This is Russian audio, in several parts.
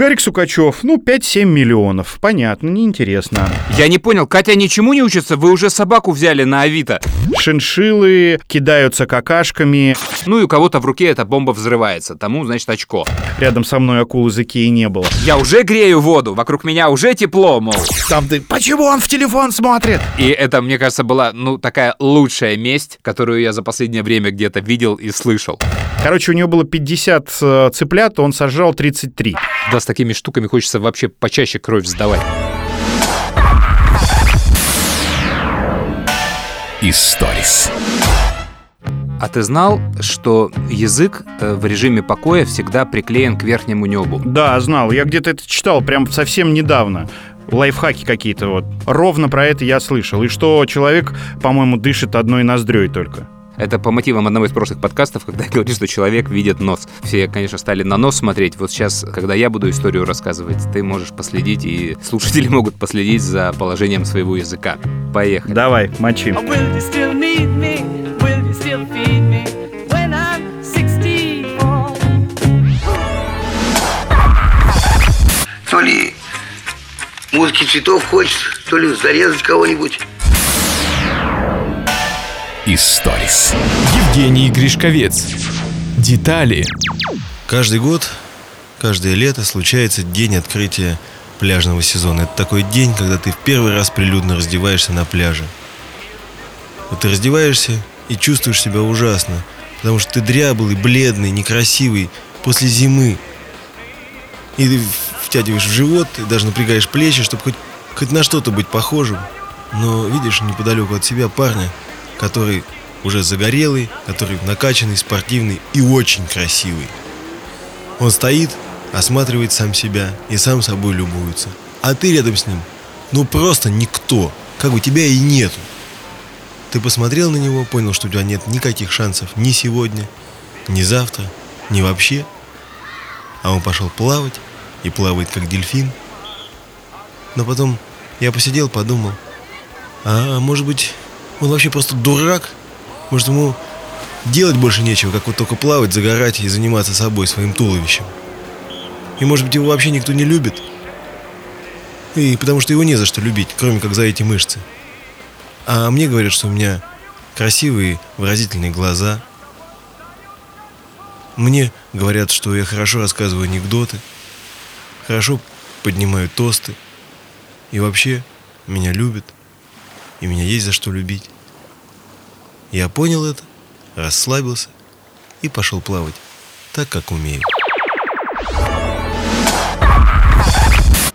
Гарик Сукачев, ну, 5-7 миллионов. Понятно, неинтересно. Я не понял, Катя ничему не учится? Вы уже собаку взяли на Авито. Шиншиллы кидаются какашками. Ну и у кого-то в руке эта бомба взрывается. Тому, значит, очко. Рядом со мной акулы за и не было. Я уже грею воду, вокруг меня уже тепло, мол. Там ты, почему он в телефон смотрит? И это, мне кажется, была, ну, такая лучшая месть, которую я за последнее время где-то видел и слышал. Короче, у него было 50 э, цыплят, он сожрал 33. Да, с такими штуками хочется вообще почаще кровь сдавать. Историс. А ты знал, что язык э, в режиме покоя всегда приклеен к верхнему небу? Да, знал. Я где-то это читал прям совсем недавно. Лайфхаки какие-то вот. Ровно про это я слышал. И что человек, по-моему, дышит одной ноздрёй только. Это по мотивам одного из прошлых подкастов, когда я говорил, что человек видит нос. Все, конечно, стали на нос смотреть. Вот сейчас, когда я буду историю рассказывать, ты можешь последить, и слушатели могут последить за положением своего языка. Поехали. Давай, мочи. Will you still need me? Will you still feed me when I'm 64? То ли музыки цветов хочешь, то ли зарезать кого-нибудь. Историс. Евгений Гришковец. Детали. Каждый год, каждое лето случается день открытия пляжного сезона. Это такой день, когда ты в первый раз прилюдно раздеваешься на пляже. Вот ты раздеваешься и чувствуешь себя ужасно, потому что ты дряблый, бледный, некрасивый, после зимы. И ты втягиваешь в живот, и даже напрягаешь плечи, чтобы хоть, хоть на что-то быть похожим. Но видишь неподалеку от себя парня, который уже загорелый, который накачанный, спортивный и очень красивый. Он стоит, осматривает сам себя и сам собой любуется. А ты рядом с ним, ну просто никто, как бы тебя и нету. Ты посмотрел на него, понял, что у тебя нет никаких шансов ни сегодня, ни завтра, ни вообще. А он пошел плавать и плавает как дельфин. Но потом я посидел, подумал, а может быть он вообще просто дурак? Может ему делать больше нечего, как вот только плавать, загорать и заниматься собой, своим туловищем? И может быть его вообще никто не любит? И потому что его не за что любить, кроме как за эти мышцы. А мне говорят, что у меня красивые, выразительные глаза. Мне говорят, что я хорошо рассказываю анекдоты, хорошо поднимаю тосты. И вообще меня любят, и меня есть за что любить. Я понял это, расслабился и пошел плавать так, как умею.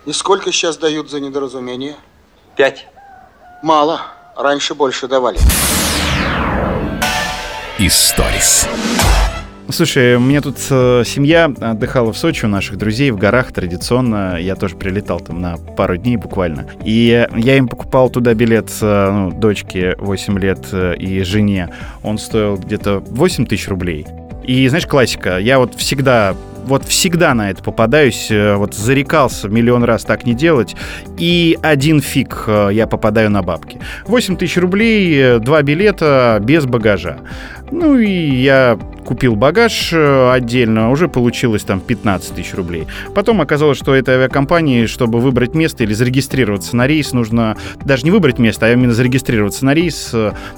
И сколько сейчас дают за недоразумение? Пять. Мало. Раньше больше давали. Историс. Слушай, у меня тут э, семья отдыхала в Сочи у наших друзей в горах традиционно. Я тоже прилетал там на пару дней буквально. И я им покупал туда билет э, ну, дочке 8 лет э, и жене. Он стоил где-то 8 тысяч рублей. И знаешь, классика. Я вот всегда вот всегда на это попадаюсь, э, вот зарекался миллион раз так не делать, и один фиг э, я попадаю на бабки. 8 тысяч рублей, э, два билета без багажа. Ну и я купил багаж отдельно, уже получилось там 15 тысяч рублей. Потом оказалось, что этой авиакомпании, чтобы выбрать место или зарегистрироваться на рейс, нужно даже не выбрать место, а именно зарегистрироваться на рейс,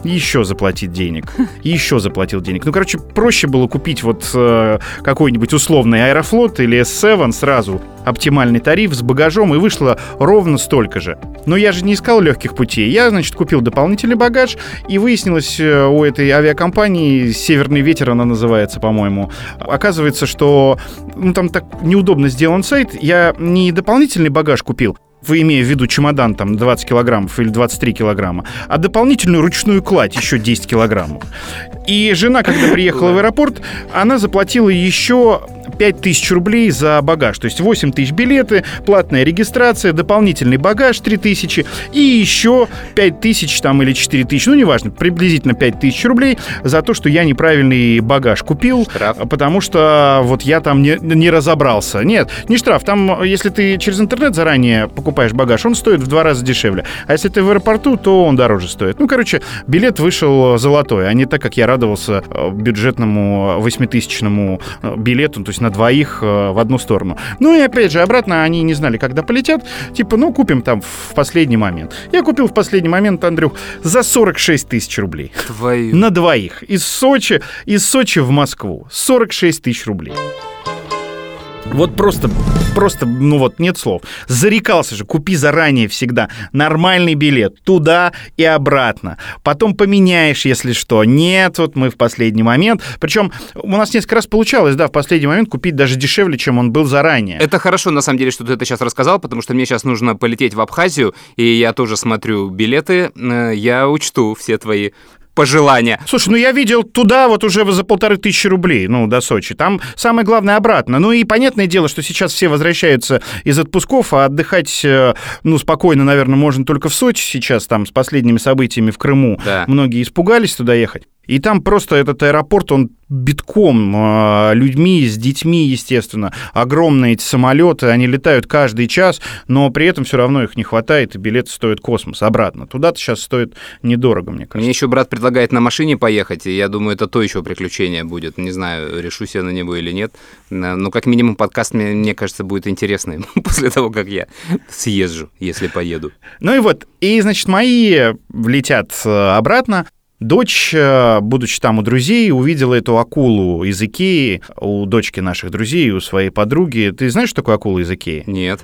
еще заплатить денег. Еще заплатил денег. Ну, короче, проще было купить вот какой-нибудь условный Аэрофлот или S7 сразу оптимальный тариф с багажом, и вышло ровно столько же. Но я же не искал легких путей. Я, значит, купил дополнительный багаж, и выяснилось э, у этой авиакомпании, «Северный ветер» она называется, по-моему, оказывается, что ну, там так неудобно сделан сайт. Я не дополнительный багаж купил, вы имея в виду чемодан там 20 килограммов или 23 килограмма, а дополнительную ручную кладь еще 10 килограммов. И жена, когда приехала в аэропорт, она заплатила еще 5 тысяч рублей за багаж. То есть 8 тысяч билеты, платная регистрация, дополнительный багаж 3 тысячи и еще 5 тысяч там или 4 тысячи, ну неважно, приблизительно 5 тысяч рублей за то, что я неправильный багаж купил, Штраф. потому что вот я там не, не разобрался. Нет, не штраф, там если ты через интернет заранее покупаешь багаж, он стоит в два раза дешевле. А если ты в аэропорту, то он дороже стоит. Ну, короче, билет вышел золотой, а не так, как я радовался э, бюджетному восьмитысячному э, билету. То есть есть на двоих э, в одну сторону. Ну и опять же, обратно они не знали, когда полетят. Типа, ну, купим там в последний момент. Я купил в последний момент, Андрюх, за 46 тысяч рублей. Твою. На двоих. Из Сочи, из Сочи в Москву. 46 тысяч рублей. Вот просто, просто, ну вот, нет слов. Зарекался же, купи заранее всегда нормальный билет туда и обратно. Потом поменяешь, если что. Нет, вот мы в последний момент. Причем у нас несколько раз получалось, да, в последний момент купить даже дешевле, чем он был заранее. Это хорошо, на самом деле, что ты это сейчас рассказал, потому что мне сейчас нужно полететь в Абхазию, и я тоже смотрю билеты. Э, Я учту все твои пожелания. Слушай, ну я видел туда вот уже за полторы тысячи рублей, ну, до Сочи. Там самое главное обратно. Ну и понятное дело, что сейчас все возвращаются из отпусков, а отдыхать, э, ну, спокойно, наверное, можно только в Сочи сейчас, там, с последними событиями в Крыму. Да. Многие испугались туда ехать. И там просто этот аэропорт, он битком э, людьми, с детьми, естественно. Огромные эти самолеты, они летают каждый час, но при этом все равно их не хватает, и билеты стоят космос обратно. Туда-то сейчас стоит недорого, мне кажется. Мне еще брат предлагает на машине поехать, и я думаю, это то еще приключение будет. Не знаю, решусь я на него или нет. Но как минимум подкаст, мне, мне кажется, будет интересный после того, как я съезжу, если поеду. Ну и вот, и, значит, мои летят э, обратно. Дочь, э, будучи там у друзей, увидела эту акулу из Икеи у дочки наших друзей, у своей подруги. Ты знаешь, что такое акула из Икеи? Нет.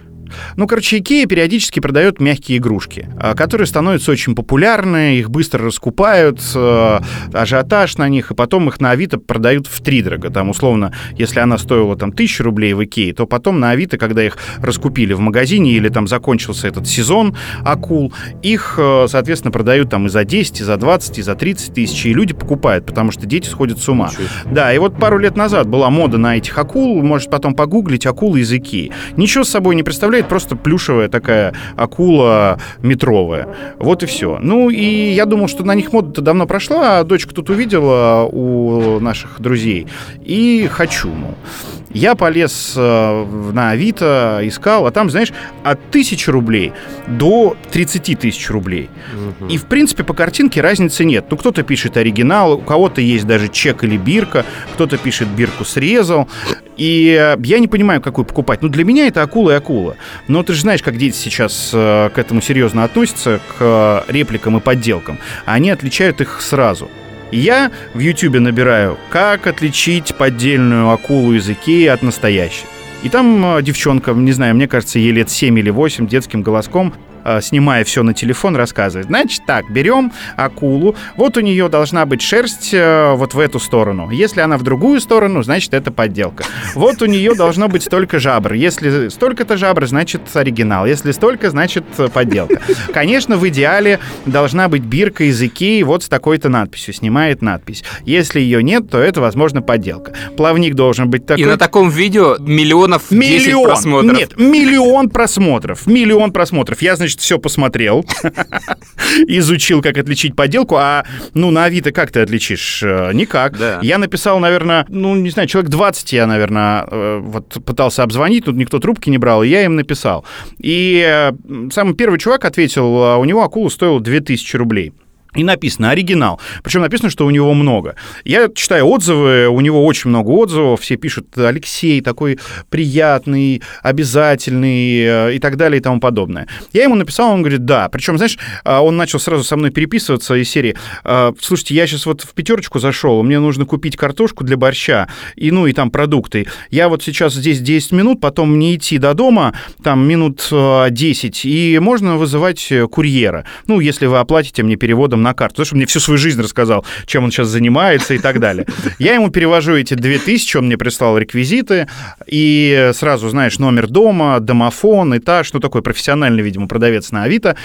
Ну, короче, Икея периодически продает мягкие игрушки, а, которые становятся очень популярны, их быстро раскупают, э, ажиотаж на них, и потом их на Авито продают в три дорого. Там, условно, если она стоила там тысячу рублей в Икее, то потом на Авито, когда их раскупили в магазине или там закончился этот сезон акул, их, э, соответственно, продают там и за 10, и за 20, и за 30 тысяч, и люди покупают, потому что дети сходят с ума. Да, и вот пару лет назад была мода на этих акул, может потом погуглить акулы из Икеи. Ничего с собой не представляет, просто плюшевая такая акула метровая. Вот и все. Ну и я думал, что на них мода-то давно прошла, а дочка тут увидела у наших друзей. И хочу, мол. Я полез э, на Авито, искал, а там, знаешь, от тысячи рублей до 30 тысяч рублей. И, в принципе, по картинке разницы нет. Ну, кто-то пишет оригинал, у кого-то есть даже чек или бирка, кто-то пишет бирку срезал. И э, я не понимаю, какую покупать. Ну, для меня это акула и акула. Но ты же знаешь, как дети сейчас э, к этому серьезно относятся, к репликам и подделкам. Они отличают их сразу. Я в Ютубе набираю, как отличить поддельную акулу из Икеи от настоящей. И там э, девчонка, не знаю, мне кажется, ей лет 7 или 8, детским голоском, снимая все на телефон, рассказывает. Значит так, берем акулу, вот у нее должна быть шерсть э, вот в эту сторону. Если она в другую сторону, значит это подделка. Вот у нее должно быть столько жабр. Если столько-то жабр, значит оригинал. Если столько, значит э, подделка. Конечно, в идеале должна быть бирка из Икеи вот с такой-то надписью. Снимает надпись. Если ее нет, то это, возможно, подделка. Плавник должен быть такой. И на таком видео миллионов 10 Миллион. просмотров. Нет, миллион просмотров. Миллион просмотров. Я, значит, все посмотрел, изучил, как отличить подделку, а, ну, на Авито как ты отличишь? Э, Никак. Да. Я написал, наверное, ну, не знаю, человек 20 я, наверное, э, вот пытался обзвонить, тут никто трубки не брал, и я им написал. И э, самый первый чувак ответил, а у него акула стоила 2000 рублей. И написано оригинал. Причем написано, что у него много. Я читаю отзывы, у него очень много отзывов. Все пишут Алексей такой приятный, обязательный э, и так далее и тому подобное. Я ему написал, он говорит, да. Причем, знаешь, а, он начал сразу со мной переписываться из серии. «А, Слушайте, я сейчас вот в пятерочку зашел, мне нужно купить картошку для борща, и ну и там продукты. Я вот сейчас здесь 10 минут, потом мне идти до дома, там минут э, 10, и можно вызывать э, курьера. Ну, если вы оплатите мне переводом на карту. Потому что мне всю свою жизнь рассказал, чем он сейчас занимается и так далее. Я ему перевожу эти 2000, он мне прислал реквизиты, и сразу, знаешь, номер дома, домофон, этаж, ну, такой профессиональный, видимо, продавец на Авито.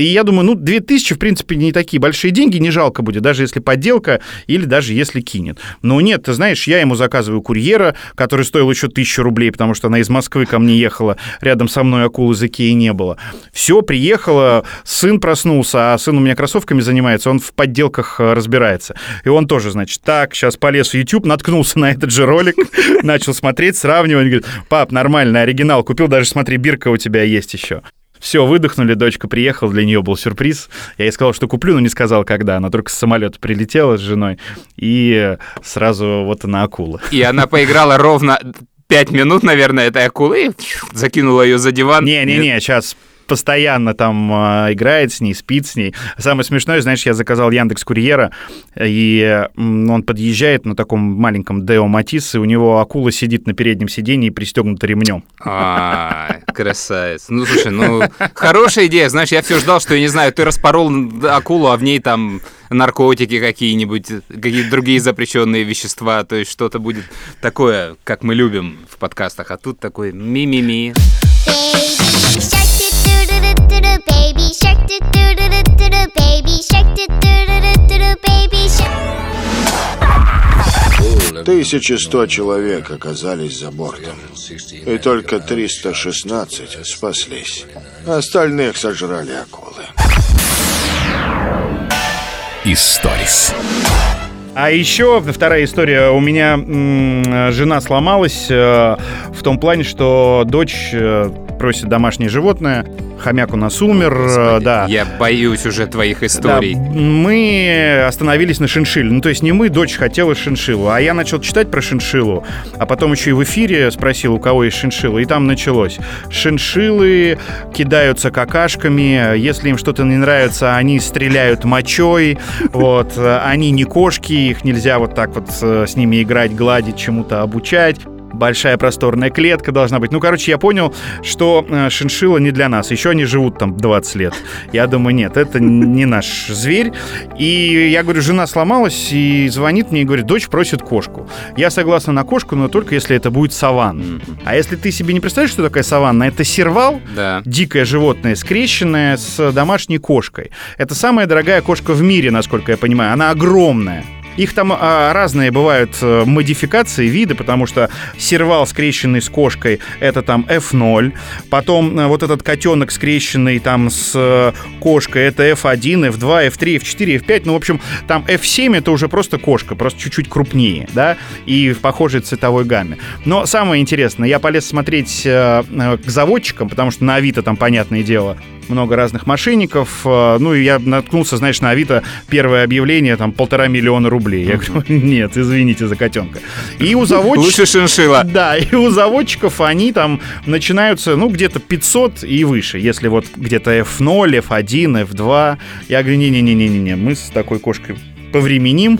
И я думаю, ну, 2000, в принципе, не такие большие деньги, не жалко будет, даже если подделка или даже если кинет. Но нет, ты знаешь, я ему заказываю курьера, который стоил еще 1000 рублей, потому что она из Москвы ко мне ехала, рядом со мной акулы из Икеи не было. Все, приехала, сын проснулся, а сын у меня кроссовками занимается, он в подделках э, разбирается. И он тоже, значит, так, сейчас полез в YouTube, наткнулся на этот же ролик, начал смотреть, сравнивать, говорит, пап, нормально, оригинал купил, даже смотри, бирка у тебя есть еще. Все, выдохнули, дочка приехала, для нее был сюрприз. Я ей сказал, что куплю, но не сказал, когда. Она только с самолета прилетела с женой, и сразу вот она акула. И она поиграла ровно пять минут, наверное, этой акулы, закинула ее за диван. Не-не-не, сейчас постоянно там э, играет с ней, спит с ней. Самое смешное, знаешь, я заказал Яндекс Курьера, и он подъезжает на таком маленьком Део Матис, и у него акула сидит на переднем сиденье и пристегнута ремнем. А, красавец. Ну, слушай, ну, хорошая идея. Знаешь, я все ждал, что, я не знаю, ты распорол акулу, а в ней там наркотики какие-нибудь, какие-то другие запрещенные вещества, то есть что-то будет такое, как мы любим в подкастах, а тут такой ми-ми-ми. Baby 1100 человек оказались за бортом. И только 316 спаслись. Остальных сожрали акулы. Историс. А еще вторая история. У меня м, жена сломалась э, в том плане, что дочь э, просит домашнее животное. Хомяк у нас умер, э, да. Я боюсь уже твоих Да, историй. мы остановились на шиншилле. Ну, то есть не мы, дочь хотела шиншиллу. А я начал читать про шиншиллу, а потом еще и в эфире спросил, у кого есть шиншилла, и там началось. Шиншиллы кидаются какашками, если им что-то не нравится, они стреляют мочой, вот. Они не кошки, их нельзя вот так вот э, с ними играть, гладить, чему-то обучать. Большая просторная клетка должна быть. Ну, короче, я понял, что э, шиншилла не для нас. Еще они живут там 20 лет. Я думаю, нет, это не наш зверь. И я говорю, жена сломалась и звонит мне и говорит, дочь просит кошку. Я согласна на кошку, но только если это будет саван. А если ты себе не представляешь, что такое саванна, это сервал, Да. дикое животное, скрещенное с домашней кошкой. Это самая дорогая кошка в мире, насколько я понимаю. Она огромная. Их там а, разные бывают э, модификации, виды, потому что сервал, скрещенный с кошкой, это там F0. Потом э, вот этот котенок, скрещенный там с э, кошкой, это F1, F2, F3, F4, F5. Ну, в общем, там F7 это уже просто кошка, просто чуть-чуть крупнее, да, и в похожей цветовой гамме. Но самое интересное, я полез смотреть э, к заводчикам, потому что на Авито там, понятное дело, много разных мошенников. э, Ну, и я наткнулся, знаешь, на Авито первое объявление, там, полтора миллиона рублей. Я говорю, нет, извините за котенка. И у заводчиков... Лучше шиншила. Да, и у заводчиков они там начинаются, ну, где-то 500 и выше. Если вот где-то F0, F1, F2. Я говорю, не-не-не-не-не, мы с такой кошкой повременим.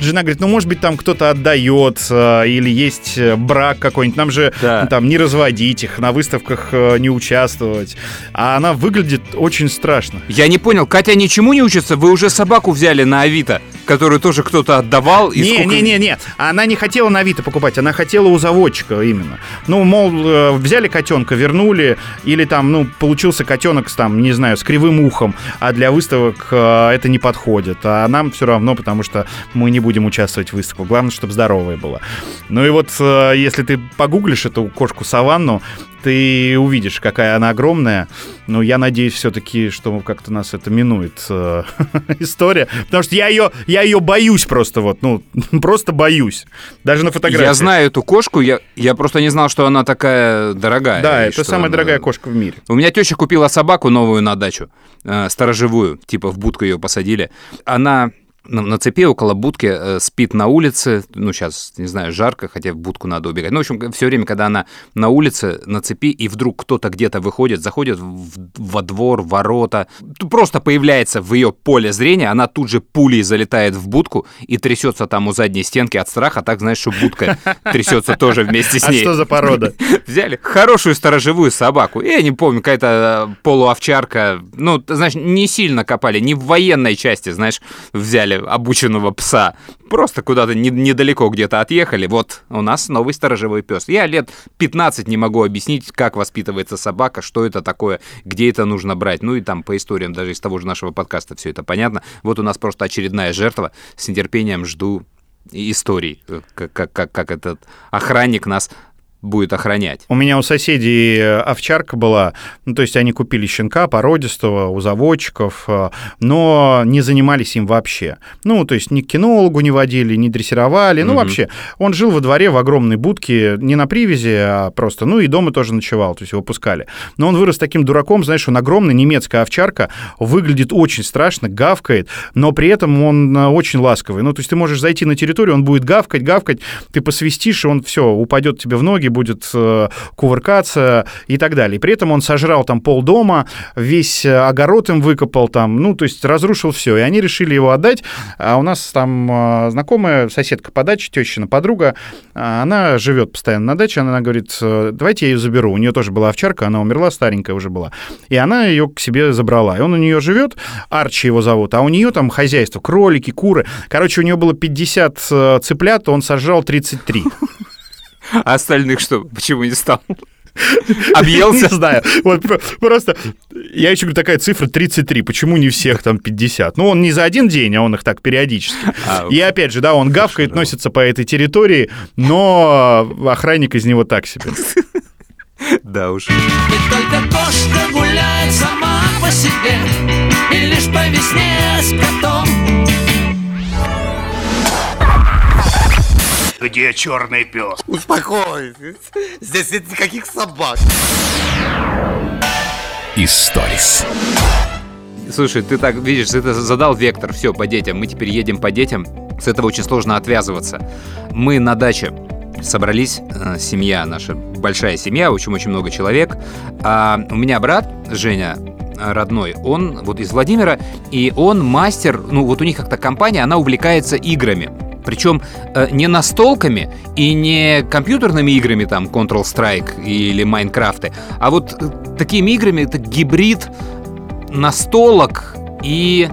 Жена говорит, ну, может быть, там кто-то отдает, э, или есть э, брак какой-нибудь. Нам же Да. ну, там не разводить их, на выставках э, не участвовать. А она выглядит очень страшно. Я не понял, Катя ничему не учится? Вы уже собаку взяли на Авито, которую тоже кто-то отдавал? и Не, сколько- не, не, не. Она не хотела на Авито покупать, она хотела у заводчика именно. Ну, мол, взяли котенка, вернули, или там, ну, получился котенок с там, не знаю, с кривым ухом, а для выставок это не подходит. А нам все равно, потому что мы не будем участвовать в выставках. Главное, чтобы здоровая была. Ну и вот, э, если ты погуглишь эту кошку саванну, ты увидишь, какая она огромная. Но я надеюсь все-таки, что как-то нас это минует э, история. Потому что я ее, я ее боюсь просто вот, ну, просто боюсь. Даже на фотографии. Я знаю эту кошку, я, я просто не знал, что она такая дорогая. Да, это самая она- дорогая кошка в мире. У меня теща купила собаку новую на дачу, э, сторожевую, типа в будку ее посадили. Она на, на цепи около будки э, спит на улице, ну, сейчас, не знаю, жарко, хотя в будку надо убегать. Ну, в общем, все время, когда она на улице, на цепи, и вдруг кто-то где-то выходит, заходит в- во двор, ворота, просто появляется в ее поле зрения, она тут же пулей залетает в будку и трясется там у задней стенки от страха, так, знаешь, что будка трясется тоже вместе с А ней. что за порода? Взяли хорошую сторожевую собаку. Я не помню, какая-то э, полуовчарка. Ну, знаешь, не сильно копали, не в военной части, знаешь, взяли обученного пса. Просто куда-то не- недалеко где-то отъехали. Вот у нас новый сторожевой пес. Я лет 15 не могу объяснить, как воспитывается собака, что это такое, где это нужно брать. Ну и там по историям даже из того же нашего подкаста все это понятно. Вот у нас просто очередная жертва. С нетерпением жду историй, э, как, как, как этот охранник нас будет охранять. У меня у соседей э, овчарка была, ну, то есть они купили щенка породистого у заводчиков, э, но не занимались им вообще. Ну, то есть ни к кинологу не водили, не дрессировали, ну, Мгм. вообще. Он жил во дворе в огромной будке, не на привязи, а просто, ну, и дома тоже ночевал, то есть его пускали. Но он вырос таким дураком, знаешь, он огромный, немецкая овчарка, выглядит очень страшно, гавкает, но при этом он э, очень ласковый. Ну, то есть ты можешь зайти на территорию, он будет гавкать, гавкать, ты посвистишь, и он все, упадет тебе в ноги, будет э, кувыркаться и так далее. При этом он сожрал там полдома, весь э, огород им выкопал там, ну, то есть разрушил все. И они решили его отдать. А у нас там э, знакомая соседка по даче, тещина подруга, она живет постоянно на даче, она говорит, давайте я ее заберу. У нее тоже была овчарка, она умерла, старенькая уже была. И она ее к себе забрала. И он у нее живет, Арчи его зовут, а у нее там хозяйство, кролики, куры. Короче, у нее было 50 э, цыплят, он сожрал 33. А остальных что? Почему не стал? Не Объелся? знаю. Вот про- просто, я еще говорю, такая цифра 33. Почему не всех там 50? Ну, он не за один день, а он их так периодически. А, И опять же, да, он гавкает, носится по этой территории, но охранник из него так себе. Да уж. И только кошка гуляет сама по себе И лишь по весне с котом Где черный пес? Успокойтесь. Здесь нет никаких собак. Историс. Слушай, ты так, видишь, ты задал вектор, все, по детям. Мы теперь едем по детям. С этого очень сложно отвязываться. Мы на даче собрались, э, семья наша, большая семья, очень-очень много человек. А у меня брат, Женя, родной, он вот из Владимира, и он мастер, ну вот у них как-то компания, она увлекается играми. Причем э, не настолками и не компьютерными играми, там, Counter-Strike или Майнкрафты, а вот э, такими играми, это гибрид настолок и...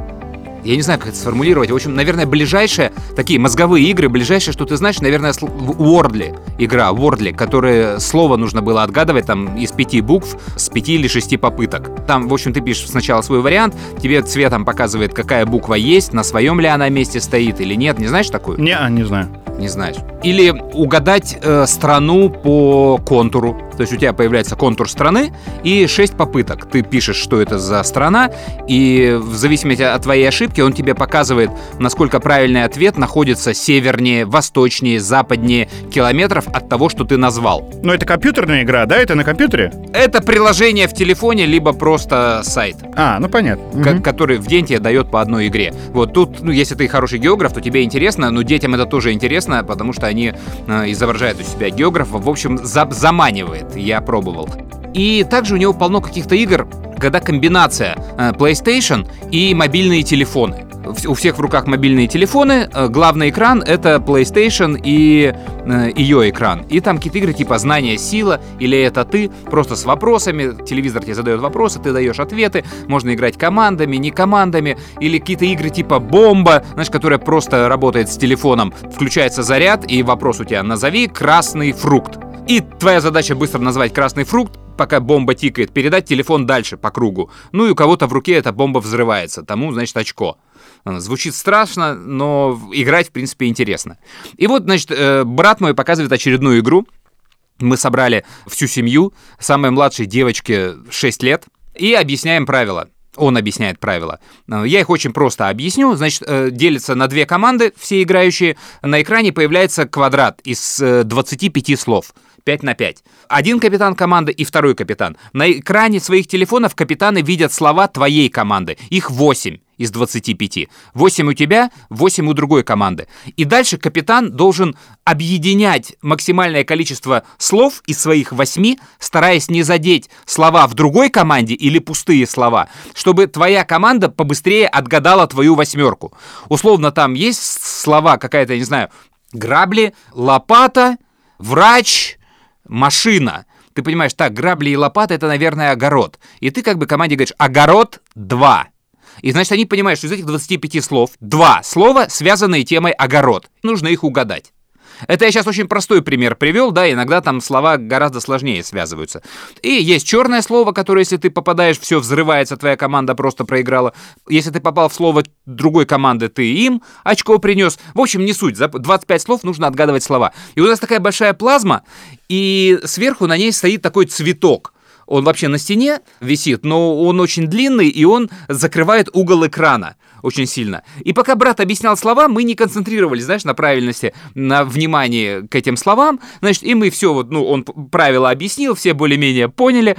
Я не знаю, как это сформулировать. В общем, наверное, ближайшие, такие мозговые игры, ближайшее, что ты знаешь, наверное, Wordly. Игра Wordly, которое слово нужно было отгадывать там из пяти букв с пяти или шести попыток. Там, в общем, ты пишешь сначала свой вариант, тебе цветом показывает, какая буква есть, на своем ли она месте стоит или нет. Не знаешь такую? Не, а, не знаю. Не знаешь. Или угадать э, страну по контуру. То есть у тебя появляется контур страны и 6 попыток. Ты пишешь, что это за страна, и в зависимости от твоей ошибки он тебе показывает, насколько правильный ответ находится севернее, восточнее, западнее километров от того, что ты назвал. Но это компьютерная игра, да? Это на компьютере? Это приложение в телефоне, либо просто сайт. А, ну понятно. Мгм. который в день тебе дает по одной игре. Вот тут, ну, если ты хороший географ, то тебе интересно, но детям это тоже интересно, потому что они э, изображают у себя географа. В общем, за- заманивает. Я пробовал. И также у него полно каких-то игр, когда комбинация э, PlayStation и мобильные телефоны. У всех в руках мобильные телефоны, э, главный экран — это PlayStation и э, ее экран. И там какие-то игры типа «Знание — сила» или «Это ты», просто с вопросами, телевизор тебе задает вопросы, ты даешь ответы, можно играть командами, не командами, или какие-то игры типа «Бомба», знаешь, которая просто работает с телефоном, включается заряд, и вопрос у тебя «Назови красный фрукт». И твоя задача быстро назвать красный фрукт, пока бомба тикает, передать телефон дальше по кругу. Ну и у кого-то в руке эта бомба взрывается, тому, значит, очко. Э, Звучит страшно, но играть, в принципе, интересно. И вот, значит, э, брат мой показывает очередную игру. Мы собрали всю семью, самой младшей девочке 6 лет, и объясняем правила. Он объясняет правила. Э, Я их очень просто объясню. Значит, делится на две команды, все играющие. На экране появляется квадрат из э, 25 слов. 5 на 5. Один капитан команды и второй капитан. На экране своих телефонов капитаны видят слова твоей команды. Их 8 из 25. 8 у тебя, 8 у другой команды. И дальше капитан должен объединять максимальное количество слов из своих 8, стараясь не задеть слова в другой команде или пустые слова, чтобы твоя команда побыстрее отгадала твою восьмерку. Условно там есть слова какая-то, не знаю, грабли, лопата, врач, машина. Ты понимаешь, так, грабли и лопата это, наверное, огород. И ты как бы команде говоришь огород 2. И значит, они понимают, что из этих 25 слов два слова, связанные темой огород. Нужно их угадать. Это я сейчас очень простой пример привел, да, иногда там слова гораздо сложнее связываются. И есть черное слово, которое, если ты попадаешь, все взрывается, твоя команда просто проиграла. Если ты попал в слово другой команды, ты им очко принес. В общем, не суть. За 25 слов нужно отгадывать слова. И у нас такая большая плазма, и сверху на ней стоит такой цветок. Он вообще на стене висит, но он очень длинный, и он закрывает угол экрана очень сильно. И пока брат объяснял слова, мы не концентрировались, знаешь, на правильности, на внимании к этим словам. Значит, и мы все, вот, ну, он правила объяснил, все более-менее поняли.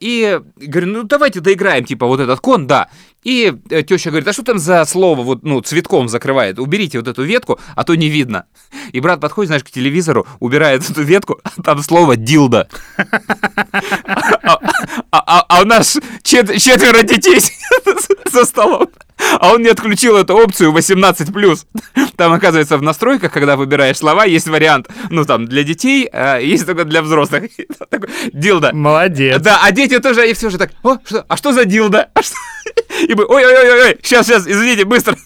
И говорю, ну давайте доиграем, типа, вот этот кон, да. И э, теща говорит, а что там за слово, вот, ну, цветком закрывает? Уберите вот эту ветку, а то не видно. И брат подходит, знаешь, к телевизору, убирает эту ветку, а там слово «дилда». А, а- а у нас чет- четверо детей за столом. А он не отключил эту опцию 18+. Там, оказывается, в настройках, когда выбираешь слова, есть вариант, ну, там, для детей, а есть только для взрослых. Дилда. Молодец. Да, а дети тоже, и все же так, о, что, а что за дилда? А что? И мы, ой-ой-ой, сейчас, сейчас, извините, быстро.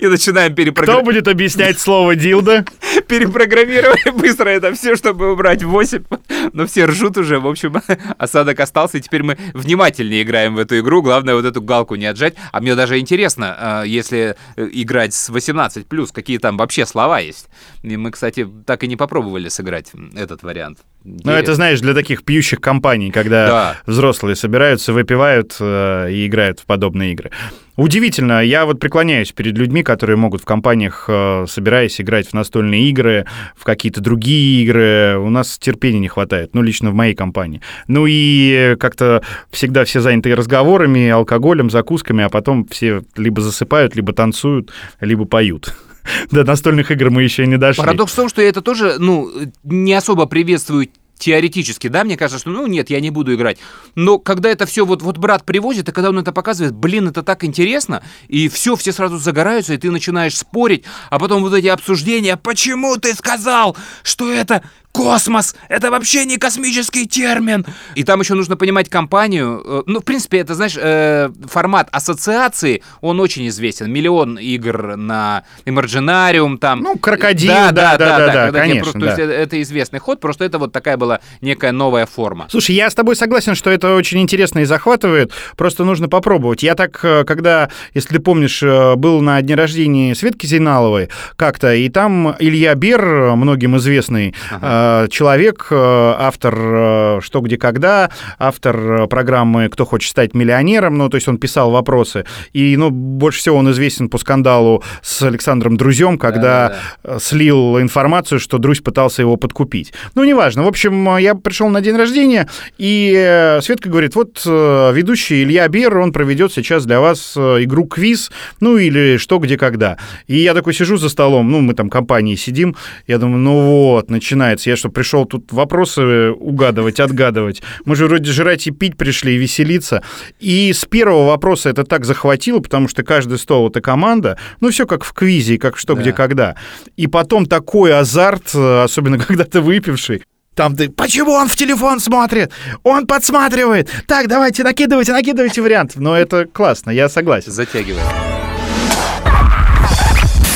И начинаем Кто перепрограммировать. будет объяснять слово «дилда»? Перепрограммировали быстро это все, чтобы убрать 8. Но все ржут уже, в общем, осадок остался, и теперь мы внимательнее играем в эту игру. Главное вот эту галку не отжать. А мне даже интересно, а, если э, играть с 18+, какие там вообще слова есть. И мы, кстати, так и не попробовали сыграть этот вариант. Ну, это, знаешь, для таких пьющих компаний, когда Да. взрослые собираются, выпивают э, и играют в подобные игры. Удивительно, я вот преклоняюсь перед людьми, которые могут в компаниях, э, собираясь, играть в настольные игры, в какие-то другие игры. У нас терпения не хватает, ну, лично в моей компании. Ну и как-то всегда все заняты разговорами, алкоголем, закусками, а потом все либо засыпают, либо танцуют, либо поют. До настольных игр мы еще не дошли. Парадокс в том, что я это тоже, ну, не особо приветствую теоретически, да, мне кажется, что, ну, нет, я не буду играть. Но когда это все вот, вот брат привозит, и когда он это показывает, блин, это так интересно, и все, все сразу загораются, и ты начинаешь спорить, а потом вот эти обсуждения, почему ты сказал, что это космос, это вообще не космический термин. И там еще нужно понимать компанию. Э, Ну, в принципе, это, знаешь, э, формат ассоциации, он очень известен. Миллион игр на Imaginarium, там. Ну, крокодил, да, да, да, да, да, да, тебе конечно, просто- то есть да. это, это известный ход, просто это вот такая была некая новая форма. Слушай, я с тобой согласен, что это очень интересно и захватывает. Просто нужно попробовать. Я так, э, когда, если ты помнишь, был на дне рождения Светки Зейналовой как-то, и там Илья Бер, многим известный э, человек, э, автор э, «Что, где, когда», автор э, программы «Кто хочет стать миллионером», ну, то есть он писал вопросы. И, ну, больше всего он известен по скандалу с Александром Друзем, когда э, слил информацию, что Друзь пытался его подкупить. Ну, неважно. В общем, э, я пришел на день рождения, и э, Светка говорит, вот э, ведущий Илья Бер, он проведет сейчас для вас э, игру квиз, ну, или что, где, когда. И я такой сижу за столом, ну, мы там компанией сидим, я думаю, ну вот, начинается. Я что, пришел тут вопросы угадывать, отгадывать? Мы же вроде жрать и пить пришли, и веселиться. И с первого вопроса это так захватило, потому что каждый стол — это команда, ну, все как в квизе, как что, где, когда. И потом такой азарт, особенно когда ты выпивший, там ты, почему он в телефон смотрит? Он подсматривает. Так, давайте, накидывайте, накидывайте вариант. Но это классно, я согласен. Затягивает.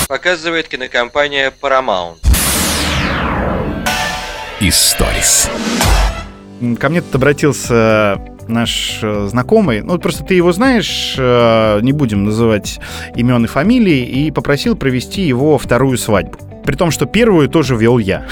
Показывает кинокомпания Paramount. Историс. Ко мне тут обратился наш э, знакомый, ну просто ты его знаешь, э, не будем называть имен и фамилии, и попросил провести его вторую свадьбу. При том, что первую тоже вел я.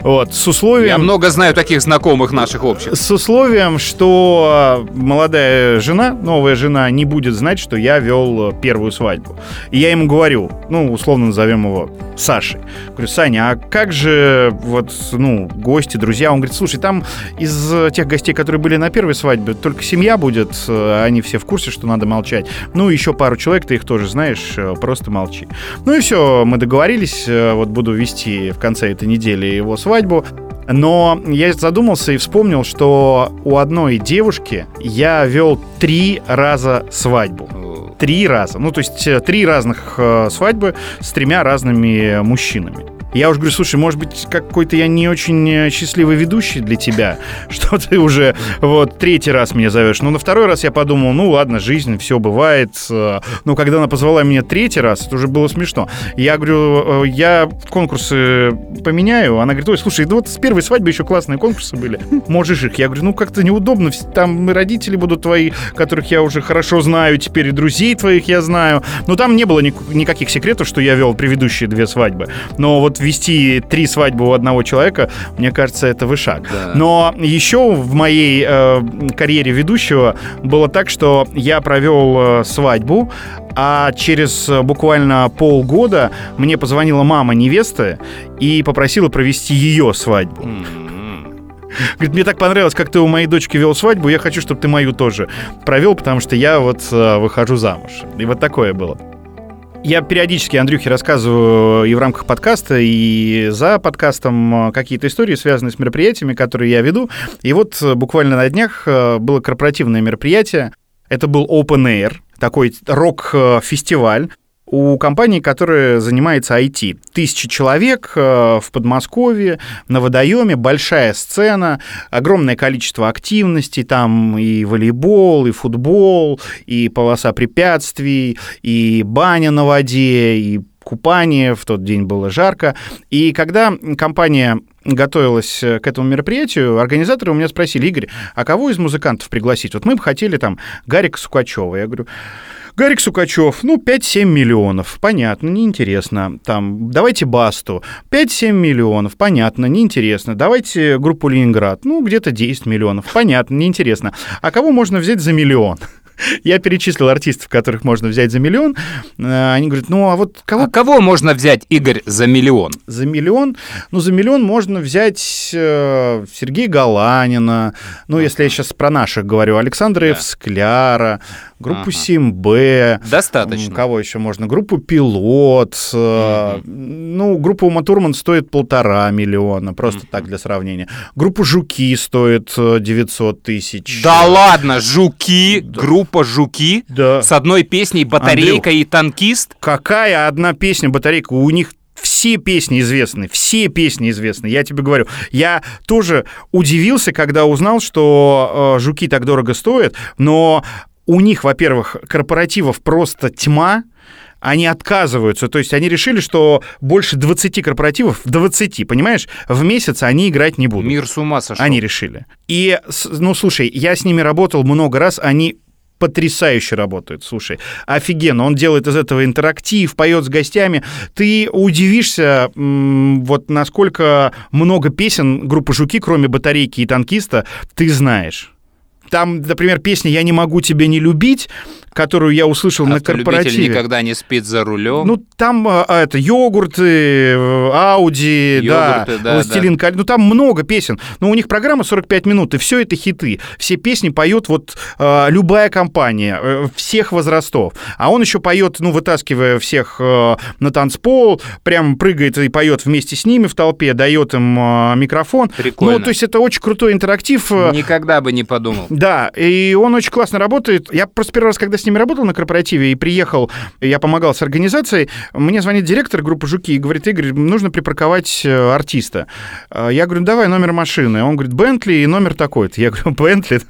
Вот, с условием... Я много знаю таких знакомых наших общих. С условием, что молодая жена, новая жена, не будет знать, что я вел первую свадьбу. И я ему говорю, ну, условно назовем его Сашей. Говорю, Саня, а как же вот, ну, гости, друзья? Он говорит, слушай, там из тех гостей, которые были на первой свадьбе, только семья будет, э, они все в курсе, что надо молчать. Ну, еще пару человек, ты их тоже знаешь, просто молчи. Ну и все, мы договорились, э, вот буду вести в конце этой недели его свадьбу. Но я задумался и вспомнил, что у одной девушки я вел три раза свадьбу. Три раза. Ну, то есть э, три разных э, свадьбы с тремя разными мужчинами. Я уже говорю, слушай, может быть, какой-то я не очень э, счастливый ведущий для тебя, что ты уже вот третий раз меня зовешь. Но на второй раз я подумал, ну ладно, жизнь, все бывает. Э, Но когда она позвала меня третий раз, это уже было смешно. Я говорю, э, я конкурсы поменяю. Она говорит, ой, слушай, да вот с первой свадьбы еще классные конкурсы были. Можешь их. Я говорю, ну как-то неудобно. Там родители будут твои, которых я уже хорошо знаю, теперь и друзей твоих я знаю. Но там не было ник- никаких секретов, что я вел предыдущие две свадьбы. Но вот вести три свадьбы у одного человека, мне кажется, это вышаг. Да. Но еще в моей э, карьере ведущего было так, что я провел э, свадьбу, а через э, буквально полгода мне позвонила мама невесты и попросила провести ее свадьбу. Говорит, мне так понравилось, как ты у моей дочки вел свадьбу, я хочу, чтобы ты мою тоже провел, потому что я вот э, выхожу замуж. И вот такое было. Я периодически Андрюхе рассказываю и в рамках подкаста, и за подкастом э, какие-то истории, связанные с мероприятиями, которые я веду. И вот э, буквально на днях э, было корпоративное мероприятие. Это был Open Air, такой рок-фестиваль у компании, которая занимается IT. Тысячи человек э, в Подмосковье, на водоеме, большая сцена, огромное количество активностей, там и волейбол, и футбол, и полоса препятствий, и баня на воде, и купание, в тот день было жарко. И когда компания готовилась к этому мероприятию, организаторы у меня спросили, Игорь, а кого из музыкантов пригласить? Вот мы бы хотели там Гарика Сукачева. Я говорю, Гарик Сукачев, ну, 5-7 миллионов, понятно, неинтересно. Там, давайте Басту, 5-7 миллионов, понятно, неинтересно. Давайте группу Ленинград, ну, где-то 10 миллионов, понятно, неинтересно. А кого можно взять за миллион? Я перечислил артистов, которых можно взять за миллион. Э, Они говорят, ну а вот кого... А кого можно взять, Игорь, за миллион? За миллион? Ну, за миллион можно взять э, Сергея Галанина, ну, если я сейчас про наших говорю, Александра Евскляра, группу Ага. Симбе. Достаточно. М, Кого еще можно? Группу Пилот. э, Ну, группа Ума Турман стоит полтора миллиона, просто так для сравнения. Группа Жуки стоит э, 900 тысяч. Да ладно, жуки, группа жуки Да. с одной песней батарейка и танкист. Какая одна песня батарейка? У них все песни известны, все песни известны. Я тебе говорю, я тоже удивился, когда узнал, что э, жуки так дорого стоят, но у них, во-первых, корпоративов просто тьма. Они отказываются, то есть они решили, что больше 20 корпоративов, 20, понимаешь, в месяц они играть не будут. Мир с ума сошел. Они решили. И, ну, слушай, я с ними работал много раз, они потрясающе работают, слушай, офигенно, он делает из этого интерактив, поет с гостями, ты удивишься, вот насколько много песен группы «Жуки», кроме «Батарейки» и «Танкиста», ты знаешь. Там, например, песня «Я не могу тебя не любить», которую я услышал на корпоративе. никогда не спит за рулем. Ну, там а, а, это йогурты, Ауди, да, да, Властелин колец. Ну, там много песен. Но у них программа 45 минут, и все это хиты. Все песни поет вот а, любая компания, э, всех возрастов. А он еще поет, ну, вытаскивая всех э, на танцпол, прям прыгает и поет вместе с ними в толпе, дает им а, микрофон. Прикольно. Ну, то есть это очень крутой интерактив. э, Никогда бы не подумал. да, и он очень классно работает. Я просто первый раз, когда с ними работал на корпоративе и приехал, я помогал с организацией, мне звонит директор группы «Жуки» и говорит, Игорь, нужно припарковать э, артиста. А Я говорю, давай номер машины. Он говорит, Бентли и номер такой-то. Я говорю, Бентли?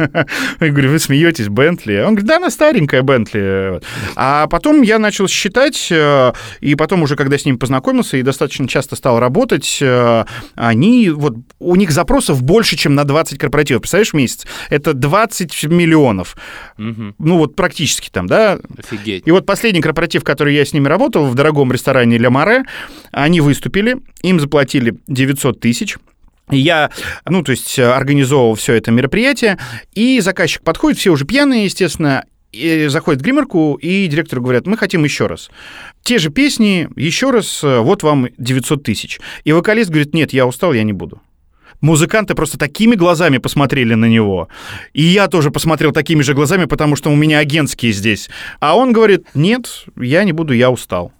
Я говорю, вы смеетесь, Бентли? Он говорит, да, она старенькая Бентли. А потом я начал считать, э, и потом уже, когда с ним познакомился и достаточно часто стал работать, э, они, вот, у них запросов больше, чем на 20 корпоративов. Представляешь, в месяц? Это 20 миллионов. Мгм. Ну, вот практически там, да? Офигеть. И вот последний корпоратив, который я с ними работал, в дорогом ресторане «Ля Море», они выступили, им заплатили 900 тысяч. Я, ну, то есть, э, организовывал все это мероприятие, и заказчик подходит, все уже пьяные, естественно, и заходит в гримерку, и директору говорят, мы хотим еще раз. Те же песни, еще раз, э, вот вам 900 тысяч. И вокалист говорит, нет, я устал, я не буду. Музыканты просто такими глазами посмотрели на него. И я тоже посмотрел такими же глазами, потому что у меня агентские здесь. А он говорит, нет, я не буду, я устал.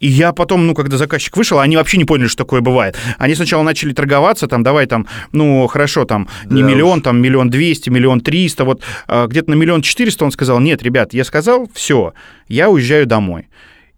И я потом, ну, когда заказчик вышел, они вообще не поняли, что такое бывает. Они сначала начали торговаться, там, давай там, ну, хорошо, там, не Да миллион, уж. там, миллион двести, миллион триста, вот а, где-то на миллион четыреста он сказал, нет, ребят, я сказал, все, я уезжаю домой.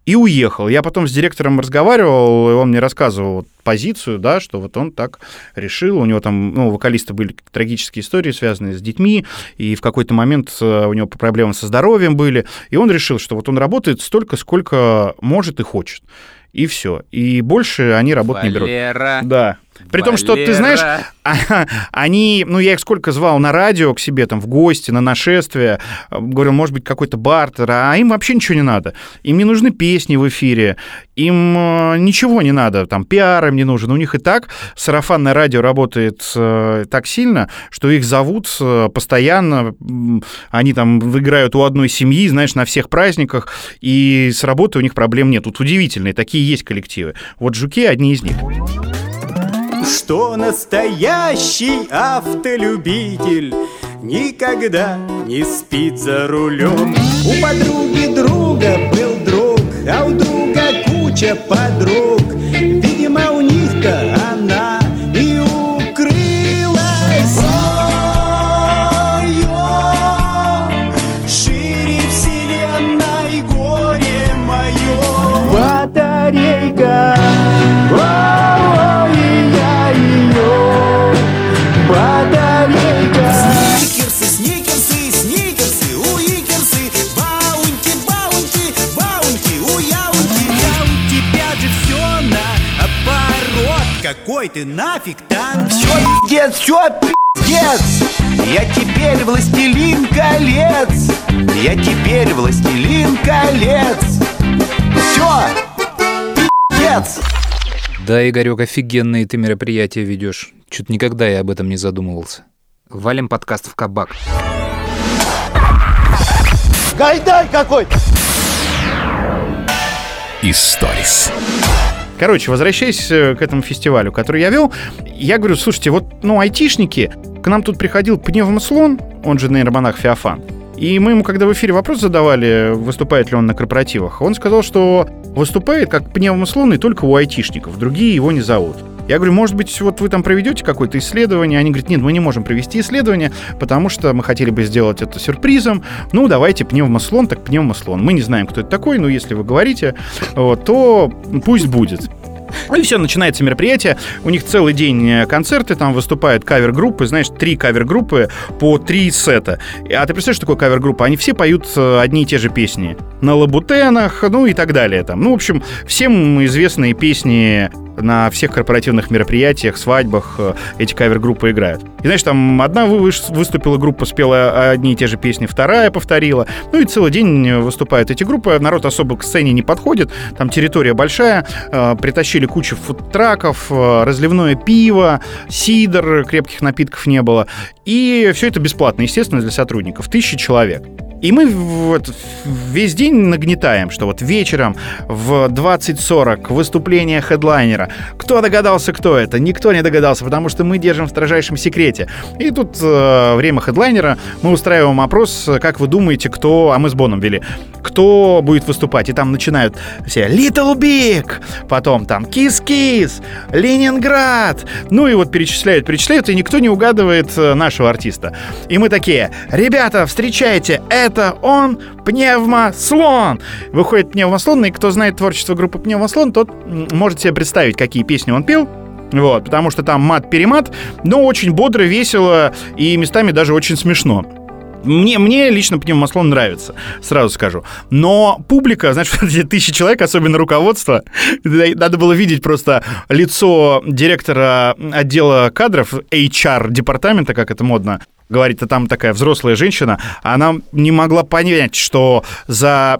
И уехал. Я потом с директором разговаривал, и он мне рассказывал позицию, да, что вот он так решил. У него там, ну, у вокалиста были трагические истории, связанные с детьми, и в какой-то момент э, у него проблемы со здоровьем были, и он решил, что вот он работает столько, сколько может и хочет. И все. И больше они работать не Валера. берут. Да. При том, что ты знаешь, они, ну я их сколько звал на радио к себе, там, в гости, на нашествие, говорил, может быть, какой-то бартер, а им вообще ничего не надо. Им не нужны песни в эфире, им э, ничего не надо, там, пиар им не нужен. У них и так сарафанное радио работает э, так сильно, что их зовут э, постоянно, они там играют у одной семьи, знаешь, на всех праздниках, и с работой у них проблем нет. Тут удивительные, такие есть коллективы. Вот «Жуки» одни из них. Что настоящий автолюбитель никогда не спит за рулем. У подруги друга был друг, а у друга куча подруг. Какой ты нафиг там? Все пиздец, все пиздец. Я теперь властелин колец. Я теперь властелин колец. Все, пиздец. Да, Игорек, офигенные ты мероприятия ведешь. Чуть никогда я об этом не задумывался. Валим подкаст в кабак. Гайдай какой-то! Историс. Короче, возвращаясь э, к этому фестивалю, который я вел, я говорю, слушайте, вот, ну, айтишники, к нам тут приходил пневмослон, он же нейромонах Феофан, и мы ему, когда в эфире вопрос задавали, выступает ли он на корпоративах, он сказал, что выступает как пневмослон и только у айтишников, другие его не зовут. Я говорю, может быть, вот вы там проведете какое-то исследование? Они говорят, нет, мы не можем провести исследование, потому что мы хотели бы сделать это сюрпризом. Ну, давайте пневмослон, так пневмослон. Мы не знаем, кто это такой, но если вы говорите, то пусть будет. И все, начинается мероприятие. У них целый день э, концерты, там выступают кавер-группы, знаешь, три кавер-группы по три сета. А ты представляешь, что такое кавер-группа? Они все поют э, одни и те же песни. На лабутенах, ну и так далее. Там. Ну, в общем, всем известные песни на всех корпоративных мероприятиях, свадьбах э, эти кавер-группы играют. И знаешь, там одна вы- выступила группа, спела одни и те же песни, вторая повторила. Ну и целый день выступают эти группы. Народ особо к сцене не подходит. Там территория большая. Э, Притащили кучу фудтраков, э, разливное пиво, сидр, крепких напитков не было. И все это бесплатно, естественно, для сотрудников. Тысячи человек. И мы вот весь день нагнетаем, что вот вечером в 20.40 выступление хедлайнера. Кто догадался, кто это? Никто не догадался, потому что мы держим в строжайшем секрете. И тут э, время хедлайнера, мы устраиваем опрос, как вы думаете, кто, а мы с Боном вели, кто будет выступать. И там начинают все Little Big, потом там Kiss Kiss, Ленинград. Ну и вот перечисляют, перечисляют, и никто не угадывает э, нашего артиста. И мы такие, ребята, встречайте, это он, Пневмослон. Выходит Пневмослон, и кто знает творчество группы Пневмослон, тот может себе представить, какие песни он пел. Вот, потому что там мат-перемат, но очень бодро, весело и местами даже очень смешно. Мне, мне лично пневмослон нравится, сразу скажу. Но публика, вот эти тысячи человек, особенно руководство, надо было видеть просто лицо директора отдела кадров, HR департамента, как это модно говорит, а там такая взрослая женщина, она не могла понять, что за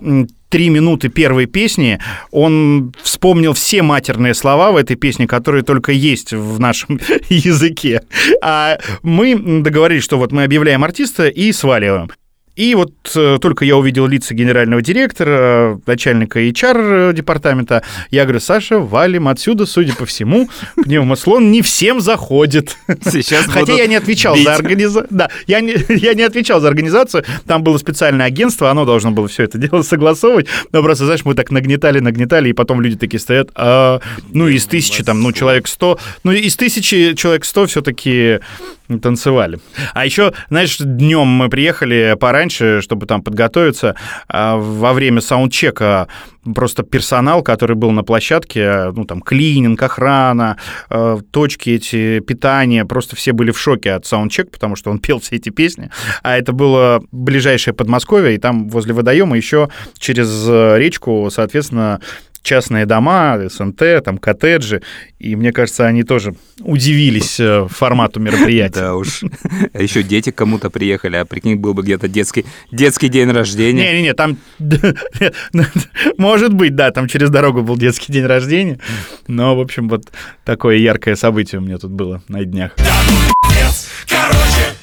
три минуты первой песни он вспомнил все матерные слова в этой песне, которые только есть в нашем языке. А мы договорились, что вот мы объявляем артиста и сваливаем. И вот э, только я увидел лица генерального директора, начальника HR департамента, я говорю, Саша, валим отсюда, судя по всему, пневмослон не всем заходит. Сейчас Хотя я не отвечал бить. за организацию. Да, я не, я не отвечал за организацию. Там было специальное агентство, оно должно было все это дело согласовывать. Но просто, знаешь, мы так нагнетали, нагнетали, и потом люди такие стоят. а, ну, из тысячи, там, ну, человек 100. Ну, из тысячи человек 100 все-таки танцевали. А еще, знаешь, днем мы приехали пораньше, чтобы там подготовиться. А во время саундчека просто персонал, который был на площадке, ну там клининг, охрана, э, точки эти, питания, просто все были в шоке от саундчека, потому что он пел все эти песни. А это было ближайшее Подмосковье, и там возле водоема еще через э, речку, соответственно, частные дома, СНТ, там коттеджи, и мне кажется, они тоже удивились э, формату мероприятия. Да уж. А еще дети кому-то приехали, а прикинь, был бы где-то детский, детский день рождения. Не-не-не, там... Может быть, да, там через дорогу был детский день рождения, но, в общем, вот такое яркое событие у меня тут было на днях. Короче,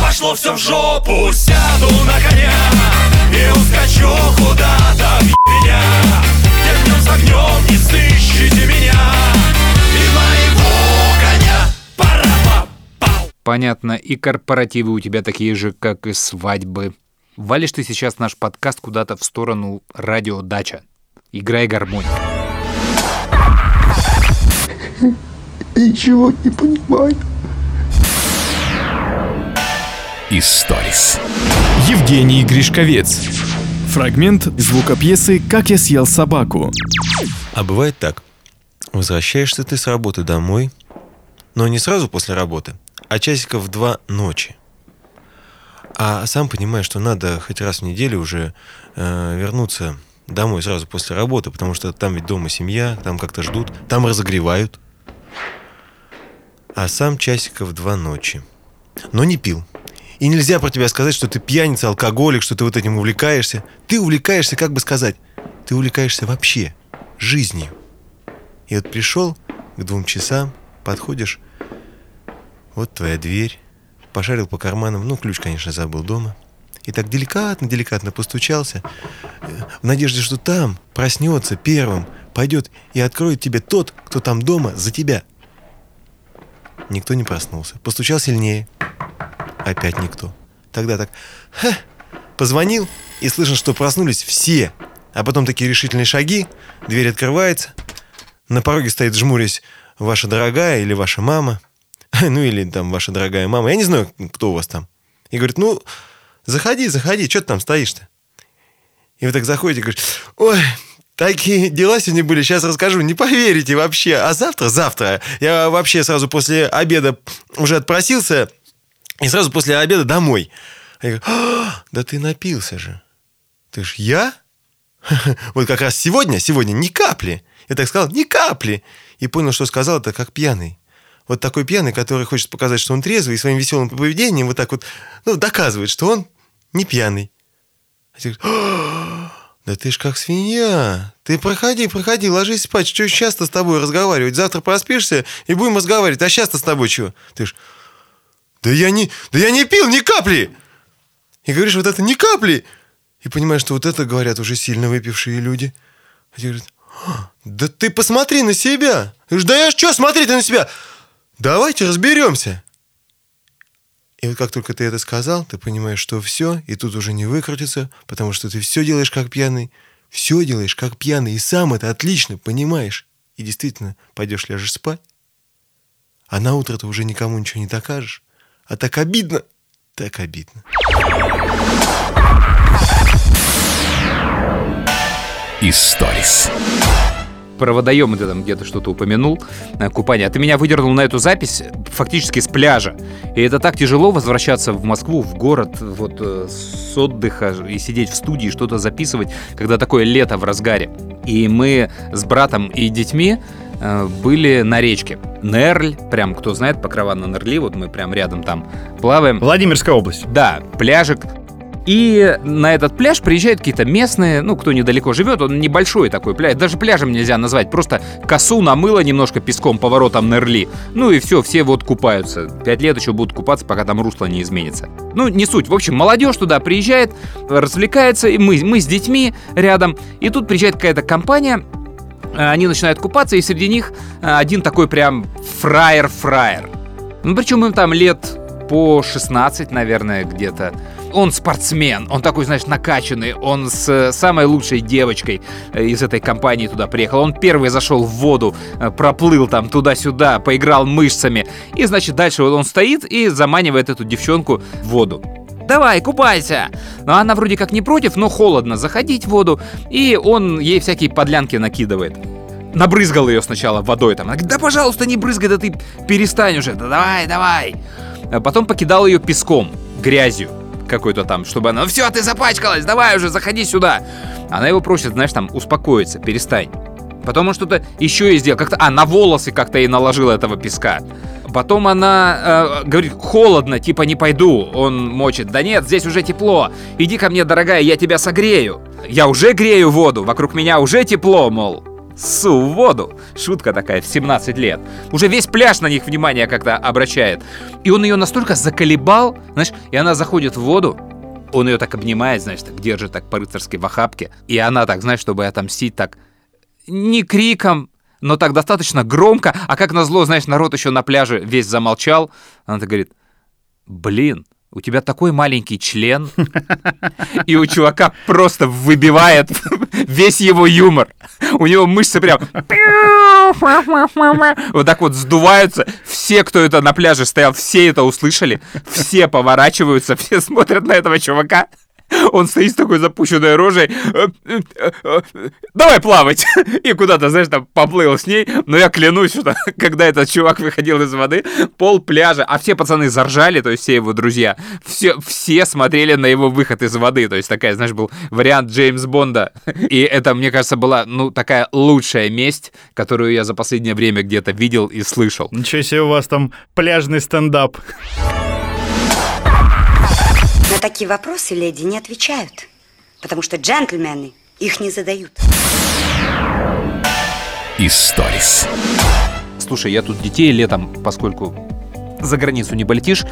пошло все в жопу Сяду на коня и ускочу куда-то в меня с огнем не сыщите меня И моего коня пора Понятно, и корпоративы у тебя такие же, как и свадьбы. Валишь ты сейчас наш подкаст куда-то в сторону радиодача. Играй гармонь. Ничего не понимаю. Историс. Евгений Гришковец. Фрагмент звукопьесы «Как я съел собаку». А бывает так. Возвращаешься ты с работы домой, но не сразу после работы, а часиков два ночи. А сам понимаешь, что надо хоть раз в неделю уже э, вернуться домой сразу после работы, потому что там ведь дома семья, там как-то ждут, там разогревают. А сам часиков два ночи. Но не пил. И нельзя про тебя сказать, что ты пьяница, алкоголик, что ты вот этим увлекаешься. Ты увлекаешься, как бы сказать, ты увлекаешься вообще жизнью. И вот пришел к двум часам, подходишь, вот твоя дверь, пошарил по карманам, ну, ключ, конечно, забыл дома. И так деликатно-деликатно постучался, э, в надежде, что там проснется первым, пойдет и откроет тебе тот, кто там дома за тебя. Никто не проснулся. Постучал сильнее. Опять никто. Тогда так, ха, позвонил, и слышно, что проснулись все. А потом такие решительные шаги, дверь открывается, на пороге стоит, жмурясь, ваша дорогая или ваша мама, ну или там ваша дорогая мама, я не знаю, кто у вас там. И говорит, ну, заходи, заходи, что ты там стоишь-то? И вы так заходите и говорите, ой, Такие дела сегодня были, сейчас расскажу, не поверите вообще. А завтра, завтра, я вообще сразу после обеда уже отпросился, и сразу после обеда домой. А я говорю, «А, да ты напился же. Ты ж я? Вот как раз сегодня, сегодня ни капли. Я так сказал, ни капли. И понял, что сказал это как пьяный. Вот такой пьяный, который хочет показать, что он трезвый, и своим веселым поведением вот так вот ну, доказывает, что он не пьяный. А ты говоришь, «А, да ты ж как свинья. Ты проходи, проходи, ложись спать. Что сейчас-то с тобой разговаривать? Завтра проспишься и будем разговаривать. А сейчас-то с тобой что? Ты ж, да я не, да я не пил ни капли. И говоришь вот это ни капли. И понимаешь, что вот это говорят уже сильно выпившие люди. А тебе говорят, «А, да ты посмотри на себя. Говоришь, да я что смотреть на себя? Давайте разберемся. И вот как только ты это сказал, ты понимаешь, что все, и тут уже не выкрутиться, потому что ты все делаешь как пьяный, все делаешь как пьяный, и сам это отлично понимаешь. И действительно пойдешь ляжешь спать, а на утро ты уже никому ничего не докажешь. А так обидно, так обидно. Историс. Про водоемы ты там где-то что-то упомянул, э, купание. А ты меня выдернул на эту запись фактически с пляжа. И это так тяжело возвращаться в Москву, в город, вот э, с отдыха и сидеть в студии, что-то записывать, когда такое лето в разгаре. И мы с братом и детьми э, были на речке. Нерль, прям, кто знает, Покрова на Нерли, вот мы прям рядом там плаваем. Владимирская область. Да, пляжик. И на этот пляж приезжают какие-то местные, ну, кто недалеко живет, он небольшой такой пляж, даже пляжем нельзя назвать, просто косу намыло немножко песком поворотом Нерли. Ну и все, все вот купаются. Пять лет еще будут купаться, пока там русло не изменится. Ну, не суть. В общем, молодежь туда приезжает, развлекается, и мы, мы с детьми рядом, и тут приезжает какая-то компания, э, они начинают купаться, и среди них э, один такой прям фраер-фраер. Ну, причем им там лет по 16, наверное, где-то. Он спортсмен, он такой, знаешь, накачанный, он с э, самой лучшей девочкой э, из этой компании туда приехал. Он первый зашел в воду, э, проплыл там туда-сюда, поиграл мышцами. И, значит, дальше он стоит и заманивает эту девчонку в воду давай, купайся. Но она вроде как не против, но холодно заходить в воду, и он ей всякие подлянки накидывает. Набрызгал ее сначала водой там. Она говорит, да пожалуйста, не брызгай, да ты перестань уже, да давай, давай. А потом покидал ее песком, грязью какой-то там, чтобы она, ну все, ты запачкалась, давай уже, заходи сюда. Она его просит, знаешь, там, успокоиться, перестань. Потом он что-то еще и сделал, как-то, а, на волосы как-то ей наложил этого песка. Потом она э, говорит, холодно, типа не пойду. Он мочит, да нет, здесь уже тепло. Иди ко мне, дорогая, я тебя согрею. Я уже грею воду, вокруг меня уже тепло, мол. Су в воду. Шутка такая в 17 лет. Уже весь пляж на них внимание как-то обращает. И он ее настолько заколебал, знаешь, и она заходит в воду, он ее так обнимает, знаешь, так держит так по-рыцарски в охапке. И она так, знаешь, чтобы отомстить, так не криком, но так достаточно громко, а как назло, знаешь, народ еще на пляже весь замолчал. Она-то говорит, блин, у тебя такой маленький член, и у чувака просто выбивает весь его юмор. У него мышцы прям вот так вот сдуваются. Все, кто это на пляже стоял, все это услышали. Все поворачиваются, все смотрят на этого чувака. Он стоит с такой запущенной рожей. «Э, э, э, Давай плавать. И куда-то, знаешь, там поплыл с ней. Но я клянусь, что когда этот чувак выходил из воды, пол пляжа, а все пацаны заржали, то есть все его друзья, все, все смотрели на его выход из воды. То есть такая, знаешь, был вариант Джеймс Бонда. И это, мне кажется, была, ну, такая лучшая месть, которую я за последнее время где-то видел и слышал. Ничего себе у вас там пляжный стендап. Такие вопросы леди не отвечают, потому что джентльмены их не задают. Историс. Слушай, я тут детей летом, поскольку за границу не полетишь,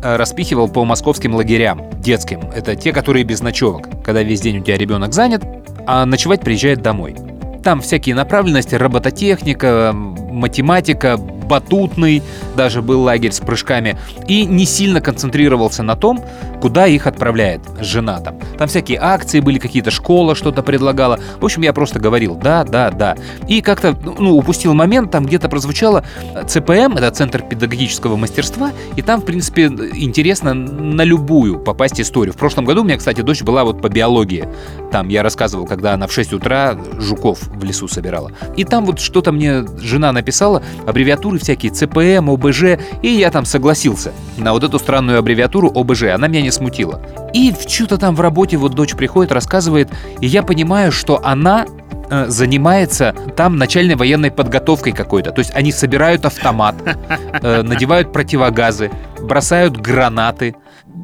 э, распихивал по московским лагерям детским. Это те, которые без ночевок, когда весь день у тебя ребенок занят, а ночевать приезжает домой. Там всякие направленности, робототехника, математика, батутный даже был лагерь с прыжками, и не сильно концентрировался на том, куда их отправляет жена там. Там всякие акции были, какие-то школа что-то предлагала. В общем, я просто говорил «да, да, да». И как-то, ну, упустил момент, там где-то прозвучало ЦПМ, это Центр педагогического мастерства, и там, в принципе, интересно на любую попасть историю. В прошлом году у меня, кстати, дочь была вот по биологии. Там я рассказывал, когда она в 6 утра жуков в лесу собирала. И там вот что-то мне жена написала, аббревиатуры всякие ЦПМ, ОБЖ, и я там согласился на вот эту странную аббревиатуру ОБЖ. Она меня не смутило. И что-то там в работе вот дочь приходит, рассказывает, и я понимаю, что она э, занимается там начальной военной подготовкой какой-то. То есть они собирают автомат, э, надевают противогазы, бросают гранаты,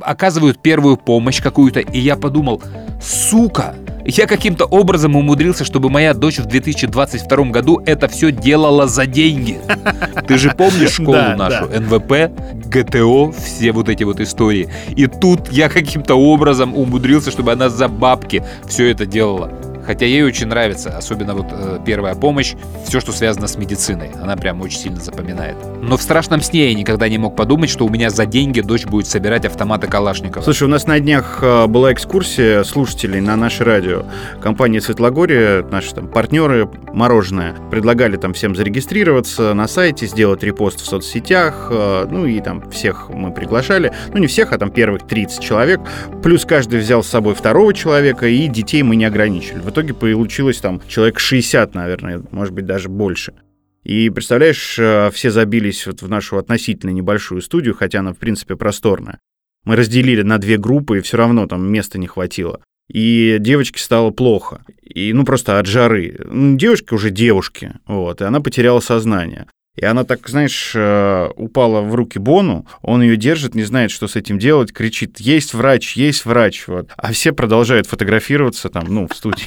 оказывают первую помощь какую-то. И я подумал, сука, я каким-то образом умудрился, чтобы моя дочь в 2022 году это все делала за деньги. Ты же помнишь школу Да, нашу, да. НВП, ГТО, все вот эти вот истории. И тут я каким-то образом умудрился, чтобы она за бабки все это делала. Хотя ей очень нравится, особенно вот э, первая помощь, все, что связано с медициной. Она прям очень сильно запоминает. Но в страшном сне я никогда не мог подумать, что у меня за деньги дочь будет собирать автоматы Калашникова. Слушай, у нас на днях э, была экскурсия слушателей на наше радио. Компания Светлогория, наши там партнеры, мороженое, предлагали там всем зарегистрироваться на сайте, сделать репост в соцсетях, э, ну и там всех мы приглашали. Ну не всех, а там первых 30 человек. Плюс каждый взял с собой второго человека, и детей мы не ограничили. Итоге получилось там человек 60, наверное, может быть даже больше. И представляешь, э, все забились вот в нашу относительно небольшую студию, хотя она, в принципе, просторная. Мы разделили на две группы, и все равно там места не хватило. И девочке стало плохо. И, ну, просто от жары. Ну, девушки уже девушки, вот, и она потеряла сознание. И она так, знаешь, э, упала в руки Бону, он ее держит, не знает, что с этим делать, кричит «Есть врач, есть врач!» вот. А все продолжают фотографироваться там, ну, в студии.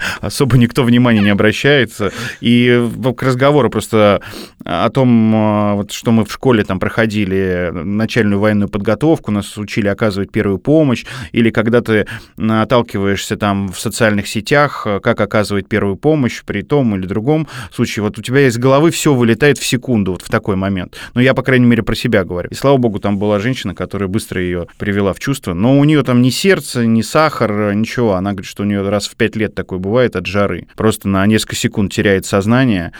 особо никто внимания не обращается. И к разговору просто о том, а, вот, что мы в школе там проходили начальную военную подготовку, нас учили оказывать первую помощь, или когда ты наталкиваешься там в социальных сетях, как оказывать первую помощь при том или другом случае, вот у тебя из головы все вылетает в секунду вот в такой момент. Ну, я, по крайней мере, про себя говорю. И слава богу, там была женщина, которая быстро ее привела в чувство, но у нее там ни сердце, ни сахар, ничего. Она говорит, что у нее раз в пять лет такое бывает от жары. Просто на несколько секунд теряет сознание,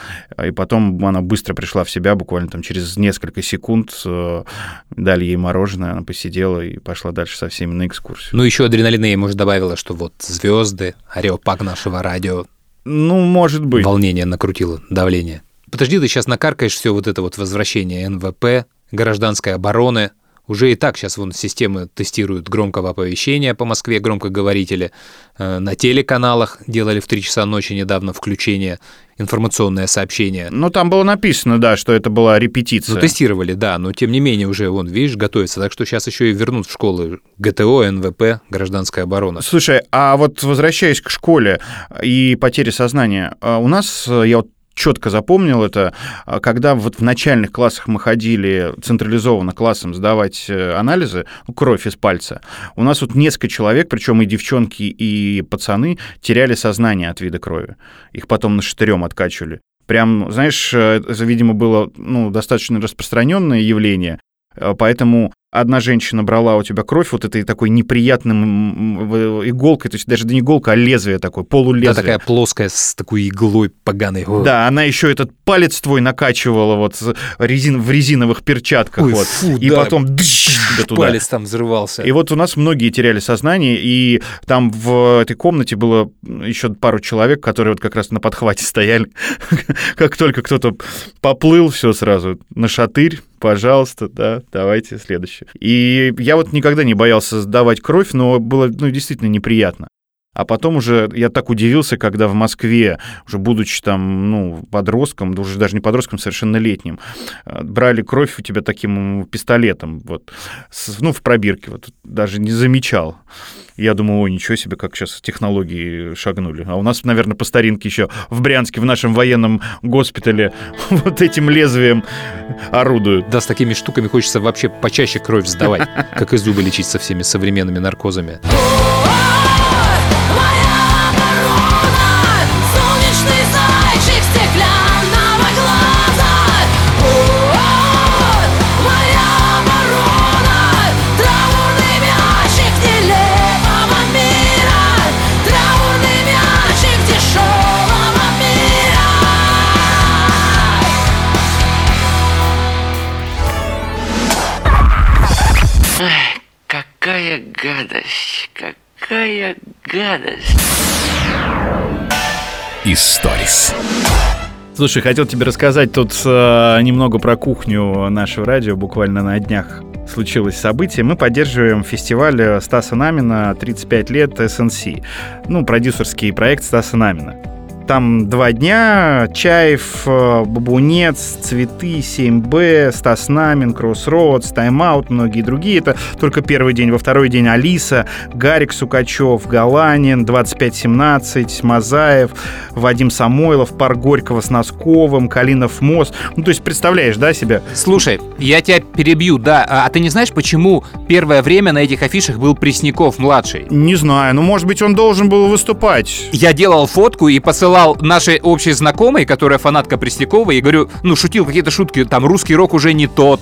и потом она быстро пришла в себя, буквально там через несколько секунд э, дали ей мороженое, она посидела и пошла дальше со всеми на экскурсию. Ну, еще адреналина ей, может, добавила, что вот звезды, ареопаг нашего радио. Ну, может быть. Волнение накрутило, давление. Подожди, ты сейчас накаркаешь все вот это вот возвращение НВП, гражданской обороны, уже и так сейчас вон системы тестируют громкого оповещения по Москве, громкоговорители. Э, на телеканалах делали в 3 часа ночи недавно включение, информационное сообщение. Ну, там было написано, да, что это была репетиция. Ну, тестировали, да, но тем не менее уже, вон, видишь, готовится. Так что сейчас еще и вернут в школы ГТО, НВП, гражданская оборона. Слушай, а вот возвращаясь к школе и потере сознания, а у нас, я вот четко запомнил это, а, когда вот в начальных классах мы ходили централизованно классом сдавать э, анализы, ну, кровь из пальца, у нас вот несколько человек, причем и девчонки, и пацаны, теряли сознание от вида крови. Их потом на штырем откачивали. Прям, знаешь, э, это, видимо, было ну, достаточно распространенное явление, поэтому одна женщина брала у тебя кровь вот этой такой неприятным иголкой, то есть даже не иголка, а лезвие такое, полулезвие. Да, такая плоская с такой иглой поганой. Да, она еще этот палец твой накачивала вот резин, в резиновых перчатках. Ой, вот, фу, и да. потом да туда. Палец там взрывался. И вот у нас многие теряли сознание, и там в этой комнате было еще пару человек, которые вот как раз на подхвате стояли. Как только кто-то поплыл, все сразу на шатырь, пожалуйста, да, давайте следующий. И я вот никогда не боялся сдавать кровь, но было ну, действительно неприятно. А потом уже я так удивился, когда в Москве, уже будучи там, ну, подростком, уже даже не подростком, совершеннолетним, э, брали кровь у тебя таким пистолетом, вот, с, ну, в пробирке, вот, даже не замечал. Я думаю, ой, ничего себе, как сейчас технологии шагнули. А у нас, наверное, по старинке еще в Брянске, в нашем военном госпитале вот этим лезвием орудуют. Да, с такими штуками хочется вообще почаще кровь сдавать, как и зубы лечить со всеми современными наркозами. Какая гадость, какая гадость. Историс. Слушай, хотел тебе рассказать тут э, немного про кухню нашего радио. Буквально на днях случилось событие. Мы поддерживаем фестиваль Стаса Намина «35 лет СНС». Ну, продюсерский проект Стаса Намина. Там два дня, Чаев, э, Бабунец, Цветы, 7Б, Стас Намин, Кроссроудс, Тайм-аут, многие другие. Это только первый день. Во второй день Алиса, Гарик Сукачев, Галанин, 2517, Мазаев, Вадим Самойлов, Пар Горького с Носковым, Калинов мост. Ну, то есть, представляешь, да, себя? Слушай, я тебя перебью, да. А, а ты не знаешь, почему первое время на этих афишах был Пресняков-младший? Не знаю, ну, может быть, он должен был выступать. Я делал фотку и посылал нашей общей знакомой, которая фанатка Преснякова, и говорю, ну, шутил какие-то шутки, там, русский рок уже не тот,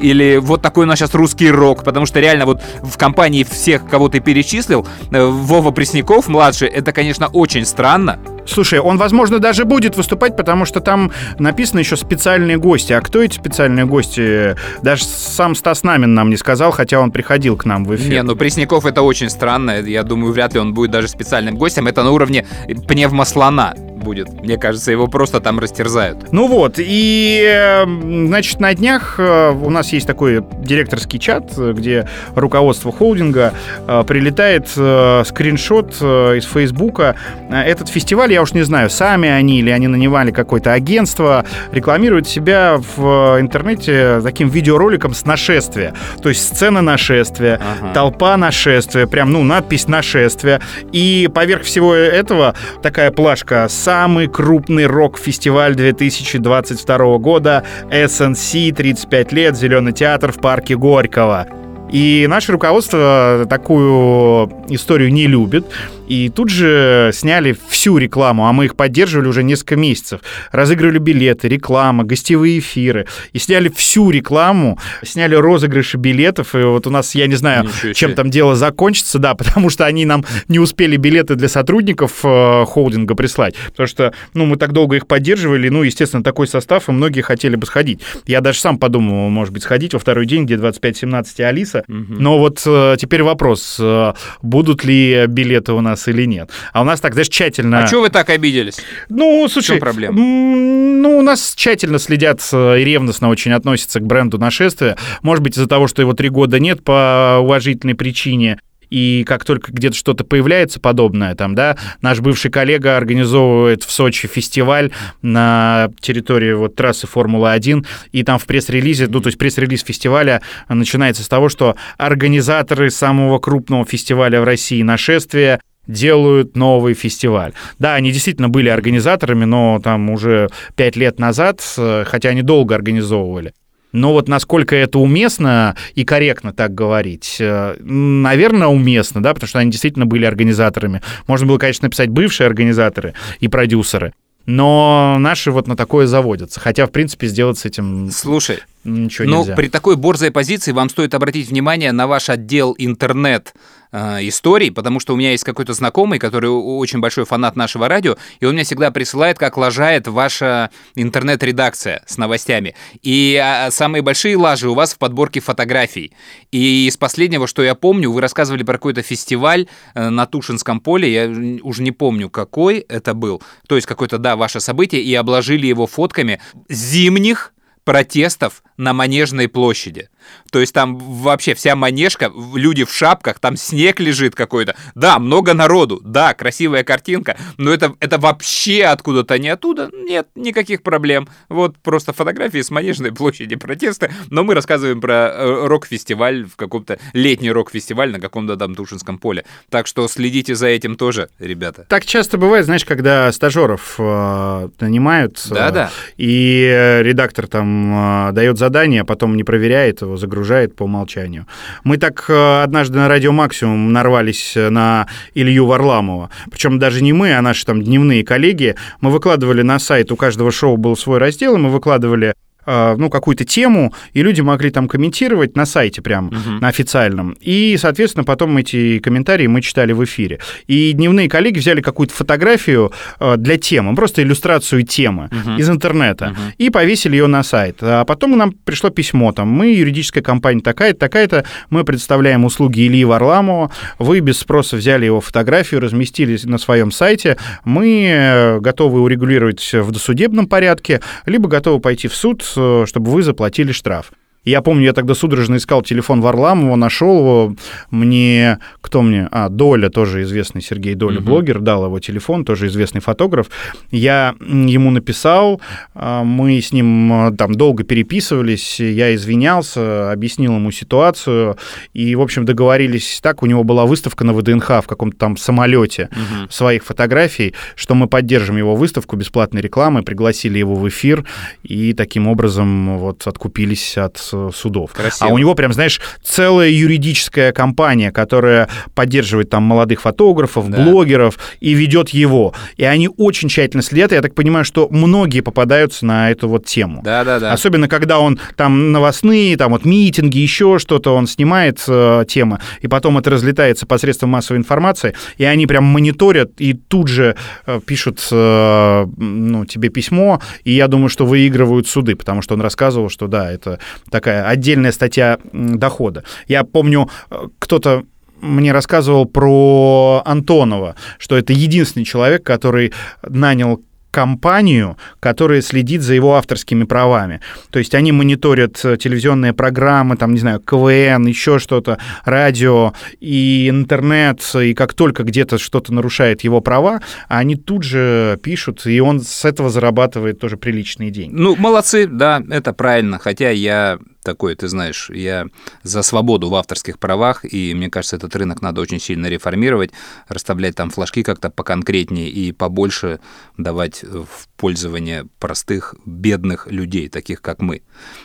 или вот такой у нас сейчас русский рок, потому что реально вот в компании всех, кого ты перечислил, э, Вова Пресняков, младший, это, конечно, очень странно. Слушай, он, возможно, даже будет выступать, потому что там написано еще специальные гости. А кто эти специальные гости? Даже сам Стас Намин нам не сказал, хотя он приходил к нам в эфир. Не, ну Пресняков это очень странно. Я думаю, вряд ли он будет даже специальным гостем. Это на уровне пневмослона будет. Мне кажется, его просто там растерзают. Ну вот, и, э, значит, на днях э, у нас есть такой директорский чат, где руководство холдинга э, прилетает э, скриншот из Фейсбука. Этот фестиваль, я уж не знаю, сами они или они нанимали какое-то агентство, рекламируют себя в интернете таким видеороликом с нашествия. То есть сцена нашествия, Ага. толпа нашествия, прям, ну, надпись нашествия. И поверх всего этого такая плашка «Самый крупный рок-фестиваль 2022 года, SNC, 35 лет, Зеленый театр в парке Горького». И наше руководство такую историю не любит. И тут же сняли всю рекламу, а мы их поддерживали уже несколько месяцев. Разыгрывали билеты, реклама, гостевые эфиры. И сняли всю рекламу, сняли розыгрыши билетов. И вот у нас, я не знаю, Ничего себе. чем там дело закончится, да, потому что они нам не успели билеты для сотрудников э, холдинга прислать. Потому что, ну, мы так долго их поддерживали, ну, естественно, такой состав, и многие хотели бы сходить. Я даже сам подумал, может быть, сходить во второй день, где 25-17 и Алиса. Но вот э, теперь вопрос, э, будут ли билеты у нас или нет. А у нас так, знаешь, тщательно... А что вы так обиделись? Ну, слушай, чем проблема? ну, у нас тщательно следят э, и ревностно очень относятся к бренду нашествия. Может быть, из-за того, что его три года нет по уважительной причине. И как только где-то что-то появляется подобное, там, да, наш бывший коллега организовывает в Сочи фестиваль на территории вот трассы Формулы-1, и там в пресс-релизе, ну, то есть пресс-релиз фестиваля начинается с того, что организаторы самого крупного фестиваля в России «Нашествие» делают новый фестиваль. Да, они действительно были организаторами, но там уже пять лет назад, хотя они долго организовывали. Но вот насколько это уместно и корректно так говорить, э, наверное, уместно, да, потому что они действительно были организаторами. Можно было, конечно, написать бывшие организаторы и продюсеры, но наши вот на такое заводятся. Хотя, в принципе, сделать с этим Слушай, ничего ну, нельзя. при такой борзой позиции вам стоит обратить внимание на ваш отдел интернет э, историй, потому что у меня есть какой-то знакомый, который очень большой фанат нашего радио, и он мне всегда присылает, как лажает ваша интернет-редакция с новостями. И а, самые большие лажи у вас в подборке фотографий. И из последнего, что я помню, вы рассказывали про какой-то фестиваль э, на Тушинском поле, я уже не помню, какой это был. То есть какое-то, да, ваше событие, и обложили его фотками зимних протестов на Манежной площади. То есть там вообще вся манежка, люди в шапках, там снег лежит какой-то. Да, много народу, да, красивая картинка, но это, это вообще откуда-то не оттуда. Нет, никаких проблем. Вот просто фотографии с Манежной площади протеста. Но мы рассказываем про э, рок-фестиваль в каком-то летний рок-фестиваль на каком-то там Тушинском поле. Так что следите за этим тоже, ребята. Так часто бывает, знаешь, когда стажеров э, нанимают, э, Да-да. и э, редактор там э, дает задание, а потом не проверяет его, загружает по умолчанию. Мы так э, однажды на Радио Максимум нарвались э, на Илью Варламова. Причем даже не мы, а наши там дневные коллеги. Мы выкладывали на сайт, у каждого шоу был свой раздел, и мы выкладывали ну, какую-то тему, и люди могли там комментировать на сайте прям, на официальном. И, соответственно, потом эти комментарии мы читали в эфире. И дневные коллеги взяли какую-то фотографию э, для темы, просто иллюстрацию темы из интернета, и повесили ее на сайт. А потом нам пришло письмо, там, мы юридическая компания такая-то, такая-то, мы представляем услуги Ильи Варламова, вы без спроса взяли его фотографию, разместили на своем сайте, мы э, готовы урегулировать в досудебном порядке, либо готовы пойти в суд, чтобы вы заплатили штраф. Я помню, я тогда судорожно искал телефон Варламова, нашел его. Мне, кто мне? А, Доля, тоже известный Сергей Доля, блогер, дал его телефон, тоже известный фотограф. Я ему написал, а, мы с ним а, там долго переписывались, я извинялся, объяснил ему ситуацию, и, в общем, договорились так, у него была выставка на ВДНХ в каком-то там самолете своих фотографий, что мы поддержим его выставку бесплатной рекламы, пригласили его в эфир, и таким образом вот откупились от судов. Красиво. А у него прям, знаешь, целая юридическая компания, которая поддерживает там молодых фотографов, Да. блогеров и ведет его. И они очень тщательно следят. Я так понимаю, что многие попадаются на эту вот тему. Да-да-да. Особенно, когда он там новостные, там вот митинги, еще что-то, он снимает э, темы, и потом это разлетается посредством массовой информации, и они прям мониторят и тут же э, пишут э, ну, тебе письмо, и я думаю, что выигрывают суды, потому что он рассказывал, что да, это такая отдельная статья дохода. Я помню, э, кто-то мне рассказывал про Антонова, что это единственный человек, который нанял компанию, которая следит за его авторскими правами. То есть они мониторят э, телевизионные программы, там, не знаю, КВН, еще что-то, радио и интернет, и как только где-то что-то нарушает его права, они тут же пишут, и он с этого зарабатывает тоже приличные деньги. Ну, молодцы, да, это правильно. Хотя я такой, ты знаешь, я за свободу в авторских правах, и мне кажется, этот рынок надо очень сильно реформировать, расставлять там флажки как-то поконкретнее и побольше давать в пользование простых, бедных людей, таких как мы,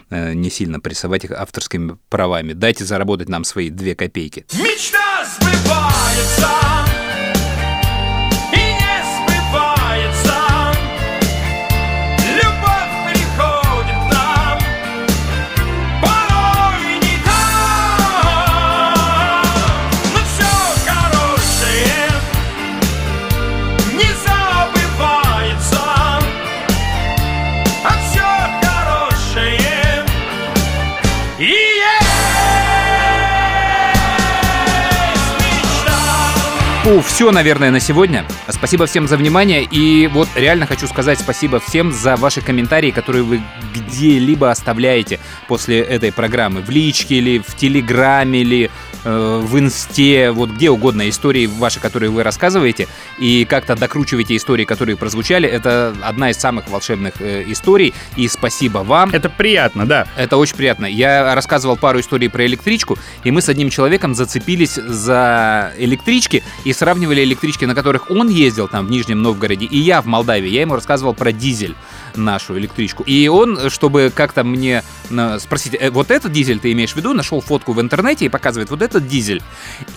Э, не сильно прессовать их авторскими правами. Дайте заработать нам свои две копейки. Мечта сбывается Фу, все, наверное, на сегодня. Спасибо всем за внимание. И вот реально хочу сказать спасибо всем за ваши комментарии, которые вы где-либо оставляете после этой программы. В личке или в Телеграме, или в Инсте, вот где угодно истории ваши, которые вы рассказываете, и как-то докручиваете истории, которые прозвучали. Это одна из самых волшебных э, историй. И спасибо вам. Это приятно, да. Это очень приятно. Я рассказывал пару историй про электричку, и мы с одним человеком зацепились за электрички и сравнивали электрички, на которых он ездил там в Нижнем Новгороде, и я в Молдавии. Я ему рассказывал про дизель нашу электричку. И он, чтобы как-то мне э, спросить, «Э, вот этот дизель ты имеешь в виду, нашел фотку в интернете и показывает вот этот дизель.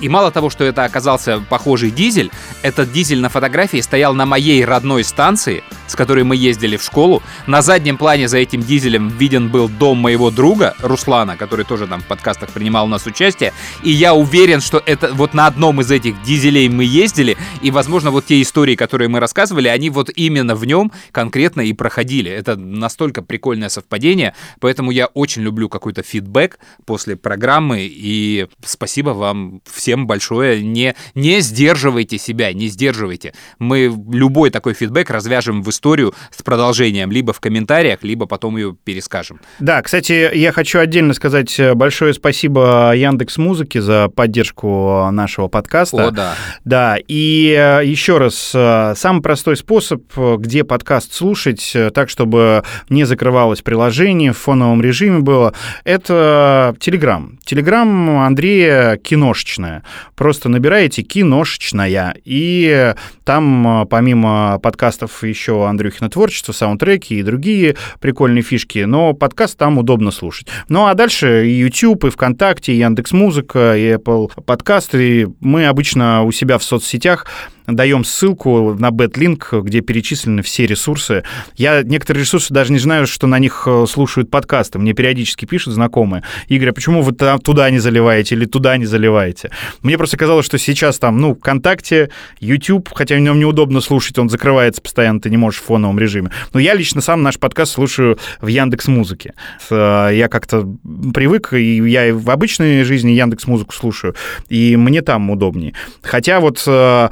И мало того, что это оказался похожий дизель, этот дизель на фотографии стоял на моей родной станции, с которой мы ездили в школу. На заднем плане за этим дизелем виден был дом моего друга Руслана, который тоже там в подкастах принимал у нас участие. И я уверен, что это вот на одном из этих дизелей мы ездили, и, возможно, вот те истории, которые мы рассказывали, они вот именно в нем конкретно и проходили. Это настолько прикольное совпадение, поэтому я очень люблю какой-то фидбэк после программы, и спасибо вам всем большое. Не, не сдерживайте себя, не сдерживайте. Мы любой такой фидбэк развяжем в историю с продолжением, либо в комментариях, либо потом ее перескажем. Да, кстати, я хочу отдельно сказать большое спасибо Яндекс Музыке за поддержку нашего подкаста. О, да. Да, и э, еще раз, э, самый простой способ, э, где подкаст слушать, э, так, чтобы не закрывалось приложение, в фоновом режиме было, это Телеграм. Телеграм Андрея киношечная. Просто набираете киношечная, и там э, помимо подкастов еще Андрюхина творчество, саундтреки и другие прикольные фишки, но подкаст там удобно слушать. Ну а дальше и YouTube, и ВКонтакте, и Яндекс.Музыка, и Apple подкасты. Мы обычно у себя в соцсетях даем ссылку на Бэтлинк, где перечислены все ресурсы. Я некоторые ресурсы даже не знаю, что на них э, слушают подкасты. Мне периодически пишут знакомые. Игорь, а почему вы там туда не заливаете или туда не заливаете? Мне просто казалось, что сейчас там, ну, ВКонтакте, YouTube, хотя в нем неудобно слушать, он закрывается постоянно, ты не можешь в фоновом режиме. Но я лично сам наш подкаст слушаю в Яндекс Музыке. Я как-то привык, и я и в обычной жизни Яндекс Музыку слушаю, и мне там удобнее. Хотя вот э,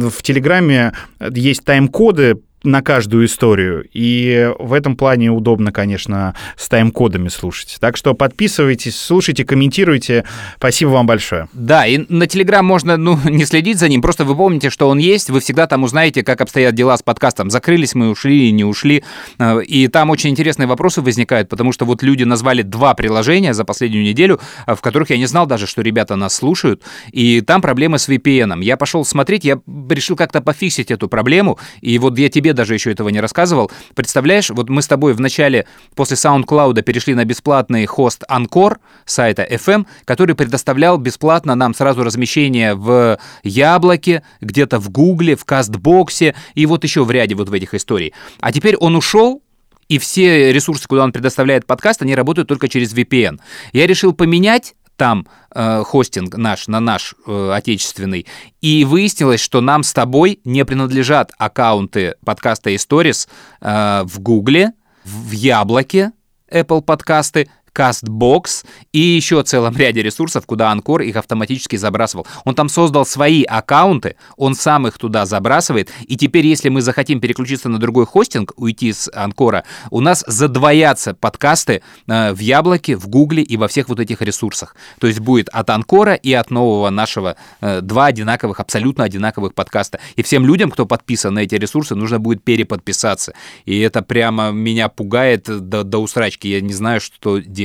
в Телеграме есть тайм-коды на каждую историю. И в этом плане удобно, конечно, с тайм-кодами слушать. Так что подписывайтесь, слушайте, комментируйте. Спасибо вам большое. Да, и на Телеграм можно, ну, не следить за ним, просто вы помните, что он есть, вы всегда там узнаете, как обстоят дела с подкастом. Закрылись мы, ушли или не ушли. Э, И там очень интересные вопросы возникают, потому что вот люди назвали два приложения за последнюю неделю, э, в которых я не знал даже, что ребята нас слушают, и там проблемы с VPN. Я пошел смотреть, я решил как-то пофиксить эту проблему, и вот я тебе даже еще этого не рассказывал. Представляешь, вот мы с тобой в начале, после SoundCloud, перешли на бесплатный хост Анкор сайта FM, который предоставлял бесплатно нам сразу размещение в Яблоке, где-то в Гугле, в Кастбоксе и вот еще в ряде вот в этих историй. А теперь он ушел, и все ресурсы, куда он предоставляет подкаст, они работают только через VPN. Я решил поменять там э, хостинг наш на наш э, отечественный, и выяснилось, что нам с тобой не принадлежат аккаунты подкаста Stories э, в Гугле, в Яблоке, Apple подкасты, CastBox и еще целом ряде ресурсов, куда Анкор их автоматически забрасывал. Он там создал свои аккаунты, он сам их туда забрасывает, и теперь, если мы захотим переключиться на другой хостинг, уйти с Анкора, у нас задвоятся подкасты э, в Яблоке, в Гугле и во всех вот этих ресурсах. То есть будет от Анкора и от нового нашего э, два одинаковых, абсолютно одинаковых подкаста. И всем людям, кто подписан на эти ресурсы, нужно будет переподписаться. И это прямо меня пугает до, до усрачки. Я не знаю, что делать.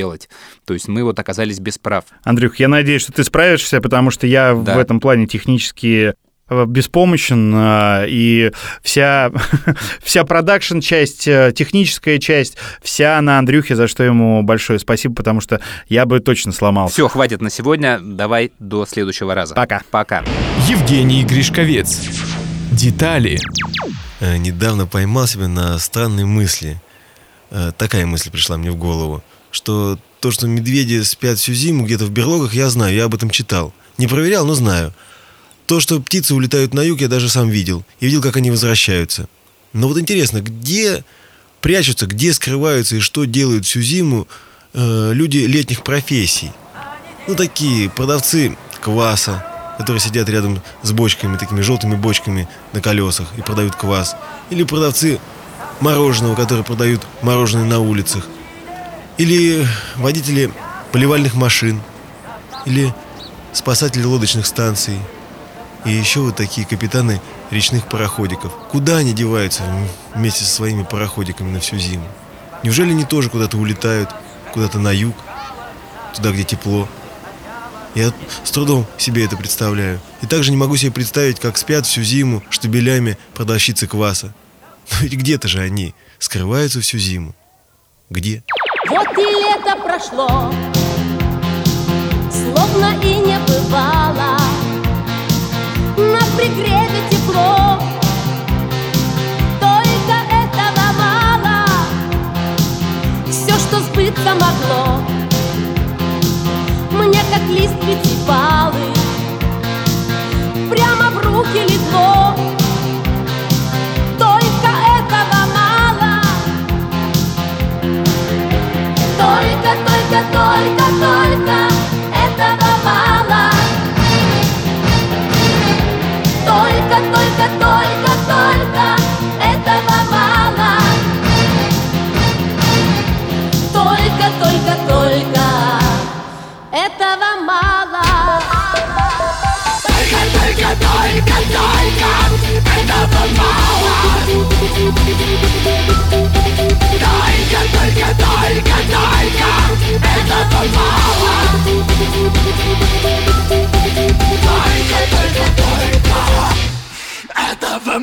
То есть мы вот оказались без прав. Андрюх, я надеюсь, что ты справишься, потому что я Да. в этом плане технически э, беспомощен, а, и вся, вся продакшн-часть, э, техническая часть, вся на Андрюхе, за что ему большое спасибо, потому что я бы точно сломался. Все, хватит на сегодня. Давай до следующего раза. Пока. Пока. Евгений Гришковец. Детали. Э, недавно поймал себя на странной мысли. Э, Такая мысль пришла мне в голову, что то, что медведи спят всю зиму где-то в берлогах, я знаю, я об этом читал. Не проверял, но знаю. То, что птицы улетают на юг, я даже сам видел. И видел, как они возвращаются. Но вот интересно, где прячутся, где скрываются и что делают всю зиму э, люди летних профессий? Ну, такие продавцы кваса, которые сидят рядом с бочками, такими желтыми бочками на колесах и продают квас. Или продавцы мороженого, которые продают мороженое на улицах. Или водители поливальных машин. Или спасатели лодочных станций. И еще вот такие капитаны речных пароходиков. Куда они деваются вместе со своими пароходиками на всю зиму? Неужели они тоже куда-то улетают, куда-то на юг, туда, где тепло? Я с трудом себе это представляю. И также не могу себе представить, как спят всю зиму штабелями продавщицы кваса. Но ведь где-то же они скрываются всю зиму. Где? Вот и лето прошло, словно и не бывало. На пригреве тепло, только этого мало. Все, что сбыться могло, мне как лист пятипалый, прямо Только, только, этого мало. Только, только, только этого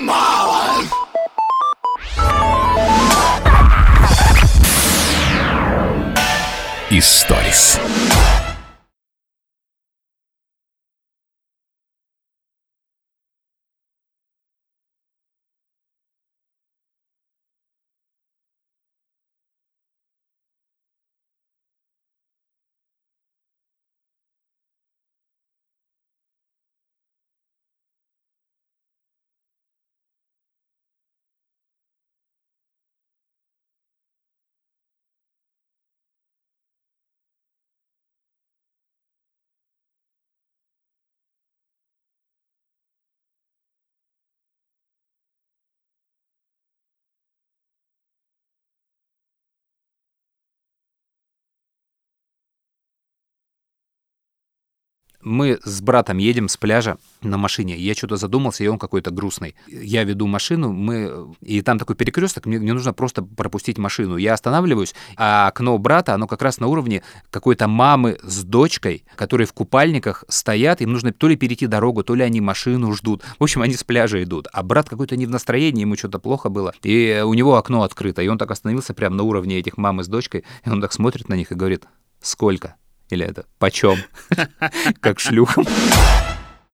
Мы с братом едем с пляжа на машине. Я что-то задумался, и он какой-то грустный. Я веду машину, мы... и там такой перекресток, мне, мне нужно просто пропустить машину. Я останавливаюсь, а окно брата, оно как раз на уровне какой-то мамы с дочкой, которые в купальниках стоят, им нужно то ли перейти дорогу, то ли они машину ждут. В общем, они с пляжа идут. А брат какой-то не в настроении, ему что-то плохо было. И у него окно открыто, и он так остановился прямо на уровне этих мамы с дочкой, и он так смотрит на них и говорит, сколько? Или это почем? Как шлюхам.